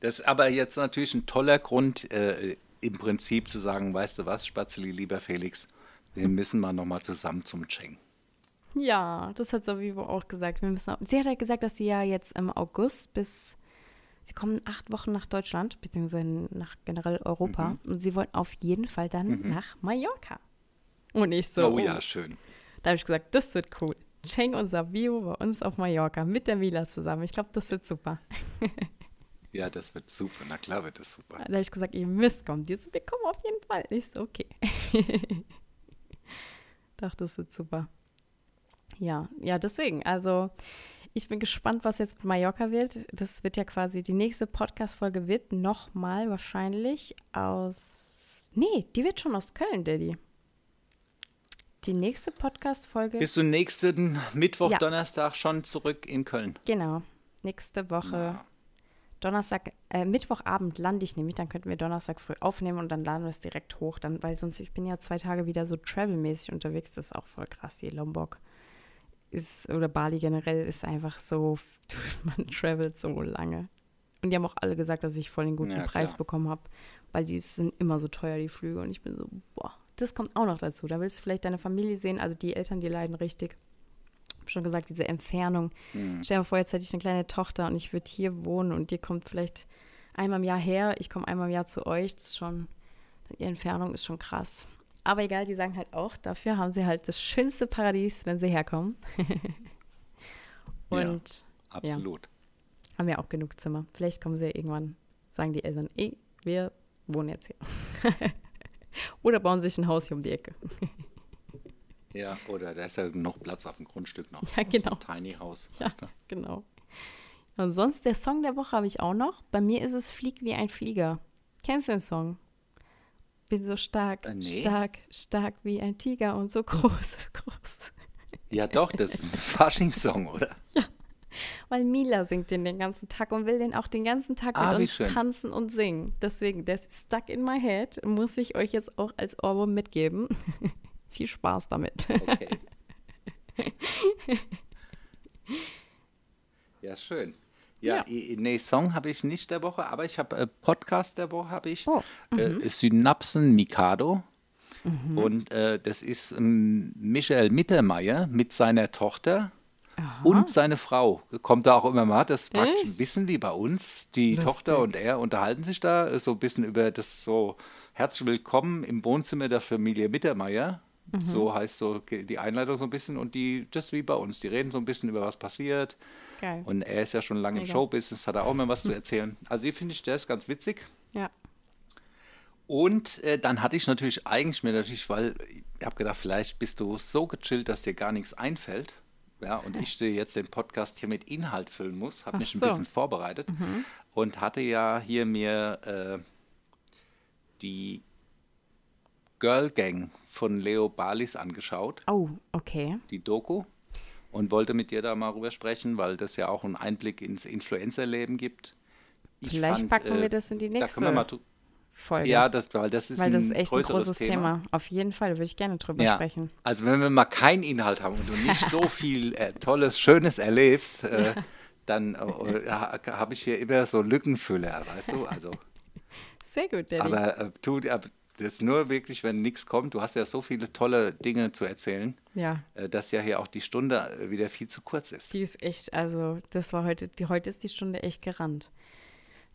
Speaker 3: das ist aber jetzt natürlich ein toller Grund, äh, im Prinzip zu sagen, weißt du was, Spatzeli, lieber Felix, wir müssen mal nochmal zusammen zum Cheng.
Speaker 2: Ja, das hat Savivo auch gesagt. Wir müssen auch, sie hat ja gesagt, dass sie ja jetzt im August bis, sie kommen acht Wochen nach Deutschland, beziehungsweise nach generell Europa.
Speaker 3: Mhm.
Speaker 2: Und sie wollen auf jeden Fall dann nach Mallorca. Und ich so,
Speaker 3: oh ja, schön.
Speaker 2: Da habe ich gesagt, das wird cool. Cheng und Savio bei uns auf Mallorca mit der Mila zusammen. Ich glaube, das wird super.
Speaker 3: Ja, das wird super. Na klar wird das super.
Speaker 2: Da habe ich gesagt, ihr müsst kommen. Die so, wir kommen auf jeden Fall. Ich so, okay. Dachte, das wird super. Ja, ja, deswegen. Also, ich bin gespannt, was jetzt mit Mallorca wird. Das wird ja quasi, die nächste Podcast-Folge wird nochmal wahrscheinlich aus. Nee, die wird schon aus Köln, Daddy. Die nächste Podcast-Folge.
Speaker 3: Bist du nächsten Mittwoch,
Speaker 2: Ja.
Speaker 3: Donnerstag schon zurück in Köln?
Speaker 2: Genau. Nächste Woche.
Speaker 3: Ja.
Speaker 2: Donnerstag, äh, Mittwochabend lande ich nämlich, dann könnten wir Donnerstag früh aufnehmen und dann laden wir es direkt hoch, dann, weil sonst, ich bin ja zwei Tage wieder so travelmäßig unterwegs, das ist auch voll krass, hier Lombok ist, oder Bali generell ist einfach so, man travelt so lange. Und die haben auch alle gesagt, dass ich voll den guten
Speaker 3: Ja,
Speaker 2: Preis bekommen habe, weil die sind immer so teuer, die Flüge und ich bin so, boah, das kommt auch noch dazu, da willst du vielleicht deine Familie sehen, also die Eltern, die leiden richtig. Ich habe schon gesagt, diese Entfernung,
Speaker 3: Hm.
Speaker 2: Stell dir vor, jetzt hätte ich eine kleine Tochter und ich würde hier wohnen und ihr kommt vielleicht einmal im Jahr her, ich komme einmal im Jahr zu euch. Das ist schon, Die Entfernung ist schon krass. Aber egal, die sagen halt auch, dafür haben sie halt das schönste Paradies, wenn sie herkommen. Und
Speaker 3: Absolut.
Speaker 2: ja, haben ja auch genug Zimmer. Vielleicht kommen sie ja irgendwann, sagen die Eltern, ey, wir wohnen jetzt hier. Oder bauen sich ein Haus hier um die Ecke.
Speaker 3: Ja, oder da ist ja noch Platz auf dem Grundstück noch.
Speaker 2: Ja, genau.
Speaker 3: So ein Tiny House,
Speaker 2: Ja,
Speaker 3: du?
Speaker 2: genau. Und sonst der Song der Woche habe ich auch noch. Bei mir ist es Flieg wie ein Flieger. Kennst du den Song? Bin so stark,
Speaker 3: Äh, nee.
Speaker 2: stark, stark wie ein Tiger und so groß, groß.
Speaker 3: Ja, doch, das ist ein Faschingssong, oder?
Speaker 2: Weil Mila singt den den ganzen Tag und will den auch den ganzen Tag
Speaker 3: Ah,
Speaker 2: mit uns
Speaker 3: schön.
Speaker 2: tanzen und singen. Deswegen, der ist stuck in my head. Muss ich euch jetzt auch als Ohrwurm mitgeben. Viel Spaß damit.
Speaker 3: Okay. ja, schön. Ja,
Speaker 2: Ja.
Speaker 3: nee, Song habe ich nicht der Woche, aber ich habe äh, Podcast der Woche habe ich.
Speaker 2: Oh,
Speaker 3: Äh, Synapsen Mikado. Und äh, das ist ähm, Michael Mittermeier mit seiner Tochter und seine Frau. Kommt da auch immer mal, das ist praktisch ein bisschen wie bei uns. Die
Speaker 2: Lustig.
Speaker 3: Tochter und er unterhalten sich da äh, so ein bisschen über das so herzlich willkommen im Wohnzimmer der Familie Mittermeier. So heißt so die Einleitung so ein bisschen und die, das wie bei uns. Die reden so ein bisschen über was passiert.
Speaker 2: Geil.
Speaker 3: Und er ist ja schon lange im. Showbusiness, hat er auch immer was zu erzählen. Also hier finde ich, der ist ganz witzig.
Speaker 2: Ja.
Speaker 3: Und äh, dann hatte ich natürlich eigentlich mir natürlich, weil ich habe gedacht, vielleicht bist du so gechillt, dass dir gar nichts einfällt. Ja, und ich dir jetzt den Podcast hier mit Inhalt füllen muss, habe mich ein
Speaker 2: so.
Speaker 3: bisschen vorbereitet und hatte ja hier mir äh, die Girl Gang von Leo Balis angeschaut,
Speaker 2: Oh, okay.
Speaker 3: die Doku, und wollte mit dir da mal rüber sprechen, weil das ja auch einen Einblick ins Influencerleben gibt. Ich
Speaker 2: Vielleicht packen
Speaker 3: äh,
Speaker 2: wir das in die
Speaker 3: Da
Speaker 2: nächste
Speaker 3: können wir mal
Speaker 2: Folge.
Speaker 3: ja, das, weil das ist
Speaker 2: weil
Speaker 3: ein
Speaker 2: das ist echt ein großes
Speaker 3: Thema.
Speaker 2: Thema. Auf jeden Fall würde ich gerne drüber
Speaker 3: Ja,
Speaker 2: sprechen.
Speaker 3: also wenn wir mal keinen Inhalt haben und du nicht so viel äh, Tolles, Schönes erlebst, äh, dann äh, ha- habe ich hier immer so Lückenfüller, weißt du? Also,
Speaker 2: Sehr gut, Daddy.
Speaker 3: aber äh, tu, aber das ist nur wirklich, wenn nichts kommt. Du hast ja so viele tolle Dinge zu erzählen,
Speaker 2: ja,
Speaker 3: äh, dass ja hier auch die Stunde äh, wieder viel zu kurz ist.
Speaker 2: die ist echt, also das war heute, die, heute ist die Stunde echt gerannt.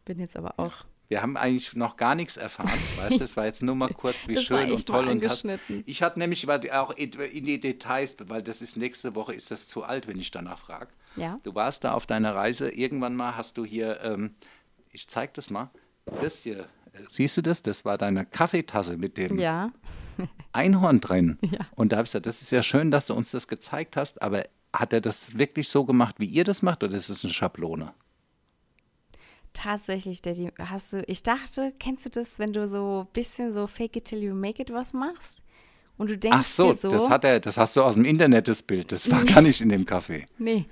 Speaker 2: Bin jetzt aber auch,
Speaker 3: Wir haben eigentlich noch gar nichts erfahren, weißt du? Es war jetzt nur mal kurz, wie
Speaker 2: Das
Speaker 3: schön und toll und hast. Ich hatte nämlich auch in in die Details, weil das ist nächste Woche ist das zu alt, wenn ich danach frage.
Speaker 2: Ja.
Speaker 3: Du warst da auf deiner Reise. Irgendwann mal hast du hier, ähm, ich zeig das mal. Das hier, äh, siehst du das? Das war deine Kaffeetasse mit dem
Speaker 2: ja,
Speaker 3: Einhorn drin.
Speaker 2: Ja.
Speaker 3: Und da habe ich gesagt, das ist ja schön, dass du uns das gezeigt hast, aber hat er das wirklich so gemacht, wie ihr das macht, oder ist es eine Schablone?
Speaker 2: Tatsächlich, Daddy, hast du, ich dachte, kennst du das, wenn du so ein bisschen so fake it till you make it was machst? Und du denkst
Speaker 3: Ach so,
Speaker 2: so,
Speaker 3: das hat er, das hast du aus dem Internet, das Bild. Das war gar nicht in dem Kaffee.
Speaker 2: Nee.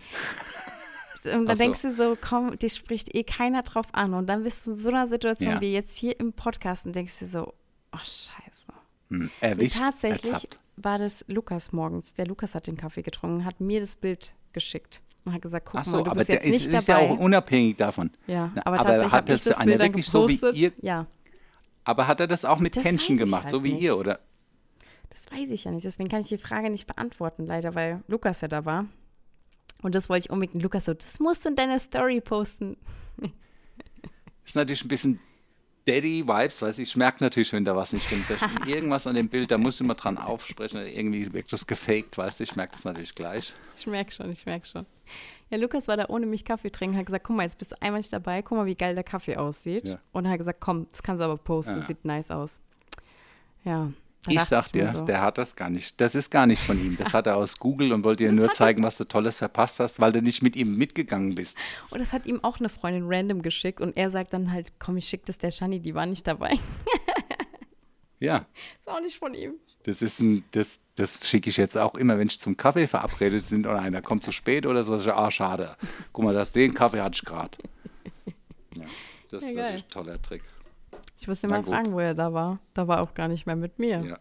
Speaker 2: Und dann
Speaker 3: so.
Speaker 2: denkst du so, komm, dich spricht eh keiner drauf an. Und dann bist du in so einer Situation
Speaker 3: Ja.
Speaker 2: wie jetzt hier im Podcast und denkst dir so, oh scheiße.
Speaker 3: Hm,
Speaker 2: Und
Speaker 3: erwischt,
Speaker 2: tatsächlich
Speaker 3: ertappt.
Speaker 2: war das Lukas morgens. Der Lukas hat den Kaffee getrunken, hat mir das Bild geschickt und hat gesagt, guck
Speaker 3: Ach so,
Speaker 2: mal, du
Speaker 3: aber
Speaker 2: bist
Speaker 3: der
Speaker 2: jetzt
Speaker 3: ist,
Speaker 2: nicht
Speaker 3: ist ja
Speaker 2: dabei.
Speaker 3: auch unabhängig davon.
Speaker 2: ja, aber,
Speaker 3: aber
Speaker 2: tatsächlich
Speaker 3: hat das
Speaker 2: das
Speaker 3: einer wirklich so wie
Speaker 2: gepostet.
Speaker 3: ihr-
Speaker 2: Ja,
Speaker 3: Aber hat er das auch mit
Speaker 2: Das ich
Speaker 3: gemacht,
Speaker 2: halt
Speaker 3: so wie
Speaker 2: nicht.
Speaker 3: ihr, oder?
Speaker 2: das weiß ich ja nicht. Deswegen kann ich die Frage nicht beantworten, leider, weil Lukas ja da war. Und das wollte ich unbedingt. Lukas so, das musst du in deiner Story posten.
Speaker 3: Ist natürlich ein bisschen Daddy-Vibes, weiß ich, ich merke natürlich, wenn da was nicht stimmt. Irgendwas an dem Bild, da muss ich immer dran aufsprechen, irgendwie wirkt das gefaked, weißt du, ich merke das natürlich gleich.
Speaker 2: Ich merke schon, ich merke schon. Ja, Lukas war da ohne mich Kaffee trinken, hat gesagt, guck mal, jetzt bist du einmal nicht dabei, guck mal, wie geil der Kaffee aussieht.
Speaker 3: Ja.
Speaker 2: Und hat gesagt, komm, das kannst du aber posten,
Speaker 3: Ja.
Speaker 2: sieht nice aus. Ja.
Speaker 3: Ich sag
Speaker 2: mir
Speaker 3: dir,
Speaker 2: so,
Speaker 3: der hat das gar nicht. Das ist gar nicht von ihm. Das hat er aus Google und wollte dir
Speaker 2: Das
Speaker 3: nur zeigen, was du Tolles verpasst hast, weil du nicht mit ihm mitgegangen bist.
Speaker 2: Und das hat ihm auch eine Freundin random geschickt und er sagt dann halt, komm, ich schick das der Shani, die war nicht dabei.
Speaker 3: Ja,
Speaker 2: ist auch nicht von ihm.
Speaker 3: Das ist ein, das, das schicke ich jetzt auch immer, wenn ich zum Kaffee verabredet sind oder einer kommt zu spät oder so. Ah, schade. Guck mal, das, den Kaffee hatte ich gerade. Ja, das
Speaker 2: Ja,
Speaker 3: ist ein toller Trick.
Speaker 2: Ich musste mal fragen, wo er da war. Da war auch gar nicht mehr mit mir.
Speaker 3: Ja.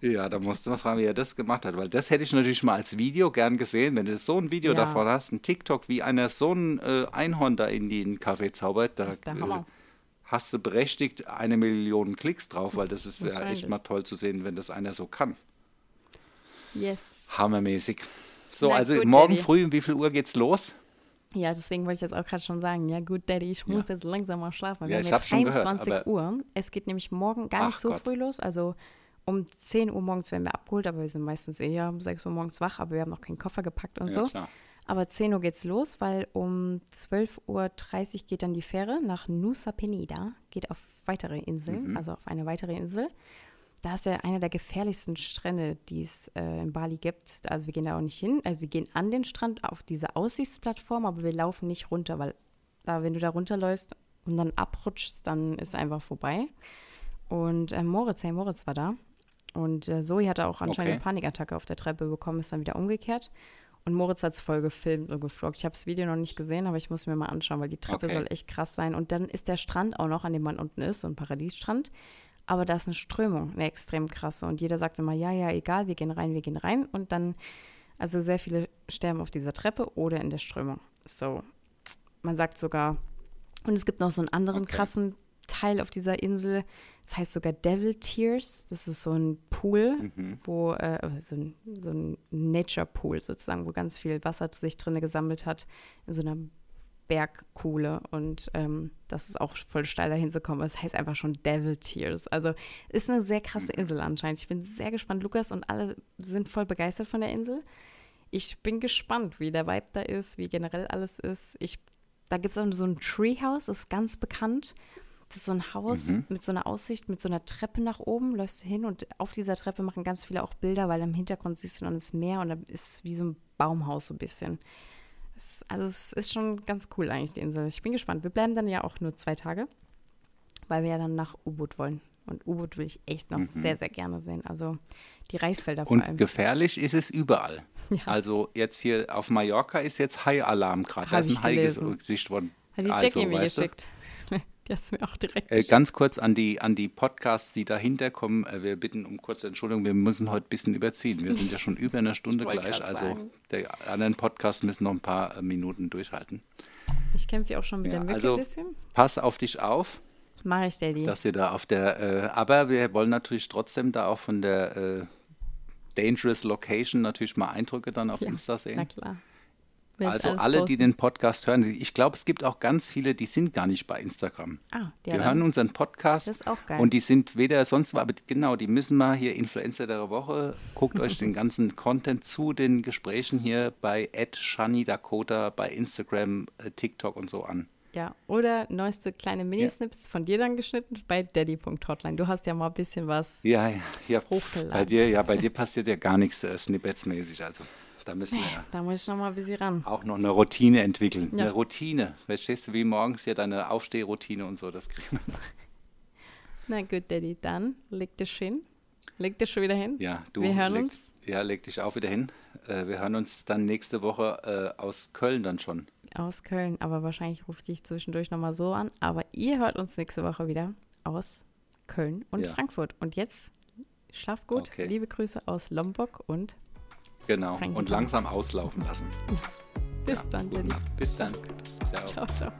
Speaker 3: Ja, da musst du mal fragen, wie er das gemacht hat, weil das hätte ich natürlich mal als Video gern gesehen, wenn du so ein Video
Speaker 2: Ja.
Speaker 3: davon hast, ein TikTok, wie einer so ein äh, Einhorn da in den Kaffee zaubert, da
Speaker 2: Das ist der
Speaker 3: äh,
Speaker 2: Hammer.
Speaker 3: Hast du berechtigt eine Million Klicks drauf, weil das ist ja echt mal toll zu sehen, wenn das einer so kann.
Speaker 2: Yes.
Speaker 3: Hammermäßig. So,
Speaker 2: Na
Speaker 3: also
Speaker 2: gut,
Speaker 3: morgen
Speaker 2: Daddy.
Speaker 3: früh, um wie viel Uhr geht's los?
Speaker 2: Ja, deswegen wollte ich jetzt auch gerade schon sagen, ja gut, Daddy, ich muss
Speaker 3: Ja.
Speaker 2: jetzt langsam mal schlafen.
Speaker 3: Ja,
Speaker 2: Wir
Speaker 3: ich
Speaker 2: haben jetzt
Speaker 3: schon gehört,
Speaker 2: 21
Speaker 3: aber-
Speaker 2: Uhr. Es geht nämlich morgen gar nicht so
Speaker 3: Gott.
Speaker 2: früh los. Also um 10 Uhr morgens werden wir abgeholt, aber wir sind meistens eher um 6 Uhr morgens wach, aber wir haben noch keinen Koffer gepackt und
Speaker 3: Ja,
Speaker 2: so.
Speaker 3: klar.
Speaker 2: Aber 10 Uhr geht's los, weil um 12.30 Uhr geht dann die Fähre nach Nusa Penida, geht auf weitere Inseln,
Speaker 3: Mhm.
Speaker 2: also auf eine weitere Insel. Da ist ja einer der gefährlichsten Strände, die es äh, in Bali gibt. Also wir gehen da auch nicht hin. Also wir gehen an den Strand auf diese Aussichtsplattform, aber wir laufen nicht runter, weil da, wenn du da runterläufst und dann abrutschst, dann ist einfach vorbei. Und äh, Moritz, hey Moritz war da. Und äh, Zoe hatte auch anscheinend
Speaker 3: Okay.
Speaker 2: eine Panikattacke auf der Treppe bekommen, ist dann wieder umgekehrt. Und Moritz hat es voll gefilmt und gefloggt. Ich habe das Video noch nicht gesehen, aber ich muss mir mal anschauen, weil die Treppe
Speaker 3: Okay.
Speaker 2: soll echt krass sein. Und dann ist der Strand auch noch, an dem man unten ist, so ein Paradiesstrand. Aber da ist eine Strömung, eine extrem krasse. Und jeder sagt immer, ja, ja, egal, wir gehen rein, wir gehen rein. Und dann, also sehr viele sterben auf dieser Treppe oder in der Strömung. So, man sagt sogar, und es gibt noch so einen anderen
Speaker 3: Okay.
Speaker 2: krassen Teil auf dieser Insel. Das heißt sogar Devil Tears. Das ist so ein Pool, wo, äh, so ein, so ein Nature Pool sozusagen, wo ganz viel Wasser sich drin gesammelt hat, in so einer Bergkuhle. Und ähm, das ist auch voll steil dahin zu kommen. Das heißt einfach schon Devil Tears. Also ist eine sehr krasse Insel anscheinend. Ich bin sehr gespannt. Lukas und alle sind voll begeistert von der Insel. Ich bin gespannt, wie der Vibe da ist, wie generell alles ist. Ich, da gibt es auch so ein Treehouse, das ist ganz bekannt. Das ist so ein Haus mit so einer Aussicht, mit so einer Treppe nach oben, läufst du hin und auf dieser Treppe machen ganz viele auch Bilder, weil im Hintergrund siehst du dann das Meer und da ist wie so ein Baumhaus so ein bisschen. Es, also es ist schon ganz cool eigentlich, die Insel. Ich bin gespannt. Wir bleiben dann ja auch nur zwei Tage, weil wir ja dann nach U-Boot wollen. Und U-Boot will ich echt noch sehr, sehr gerne sehen. Also die Reisfelder vor
Speaker 3: Und
Speaker 2: allem.
Speaker 3: gefährlich ist es überall.
Speaker 2: Ja.
Speaker 3: Also jetzt hier auf Mallorca ist jetzt Hai-Alarm gerade. Da ist ein Hai
Speaker 2: gelesen.
Speaker 3: gesichtet worden.
Speaker 2: Hat die
Speaker 3: also,
Speaker 2: Jackie mir
Speaker 3: weißt du,
Speaker 2: es mir auch direkt
Speaker 3: Äh, ganz kurz an die, an die Podcasts, die dahinter kommen. Äh, wir bitten um kurze Entschuldigung, wir müssen heute ein bisschen überziehen. Wir sind ja schon über eine Stunde gleich. Also
Speaker 2: sagen.
Speaker 3: der anderen Podcasts müssen noch ein paar äh, Minuten durchhalten.
Speaker 2: Ich kämpfe ja auch schon mit
Speaker 3: Ja,
Speaker 2: der Mücke
Speaker 3: also-
Speaker 2: ein bisschen.
Speaker 3: Pass auf dich auf,
Speaker 2: Mache ich, Daddy.
Speaker 3: dass ihr da auf der. Äh, aber wir wollen natürlich trotzdem da auch von der äh, Dangerous Location natürlich mal Eindrücke dann auf
Speaker 2: Ja,
Speaker 3: Insta sehen.
Speaker 2: Na klar.
Speaker 3: Also alle, die
Speaker 2: posten.
Speaker 3: den Podcast hören, ich glaube, es gibt auch ganz viele, die sind gar nicht bei Instagram.
Speaker 2: Ah, ja,
Speaker 3: die
Speaker 2: dann-
Speaker 3: hören unseren Podcast
Speaker 2: Das ist auch geil.
Speaker 3: und die sind weder sonst aber genau, die müssen mal hier Influencer der Woche, guckt euch den ganzen Content zu den Gesprächen hier bei Shani Dakota bei Instagram, äh, TikTok und so an.
Speaker 2: Ja, oder neueste kleine Minisnips von dir dann geschnitten bei daddy.hotline. Du hast ja mal ein bisschen was.
Speaker 3: Ja, ja,
Speaker 2: Hochgeladen.
Speaker 3: bei dir, ja, bei dir passiert ja gar nichts äh, Snippets-mäßig, also da müssen wir
Speaker 2: Da muss ich noch mal ein bisschen ran.
Speaker 3: auch noch eine Routine entwickeln.
Speaker 2: Ja.
Speaker 3: Eine Routine. Verstehst du, wie morgens hier deine Aufstehroutine und so, das kriegen wir.
Speaker 2: Na gut, Daddy, dann leg dich hin. Leg dich schon wieder hin.
Speaker 3: Ja, du
Speaker 2: Wir hören
Speaker 3: leg,
Speaker 2: uns
Speaker 3: Ja, leg dich auch wieder hin. Äh, wir hören uns dann nächste Woche äh, aus Köln dann schon.
Speaker 2: aus Köln, aber wahrscheinlich rufe ich dich zwischendurch noch mal so an. Aber ihr hört uns nächste Woche wieder aus Köln und
Speaker 3: Ja.
Speaker 2: Frankfurt. Und jetzt schlaf gut.
Speaker 3: Okay.
Speaker 2: Liebe Grüße aus Lombok und
Speaker 3: Genau. Und langsam auslaufen lassen.
Speaker 2: bis
Speaker 3: Ja,
Speaker 2: dann.
Speaker 3: Bis dann. Ciao.
Speaker 2: Ciao, ciao.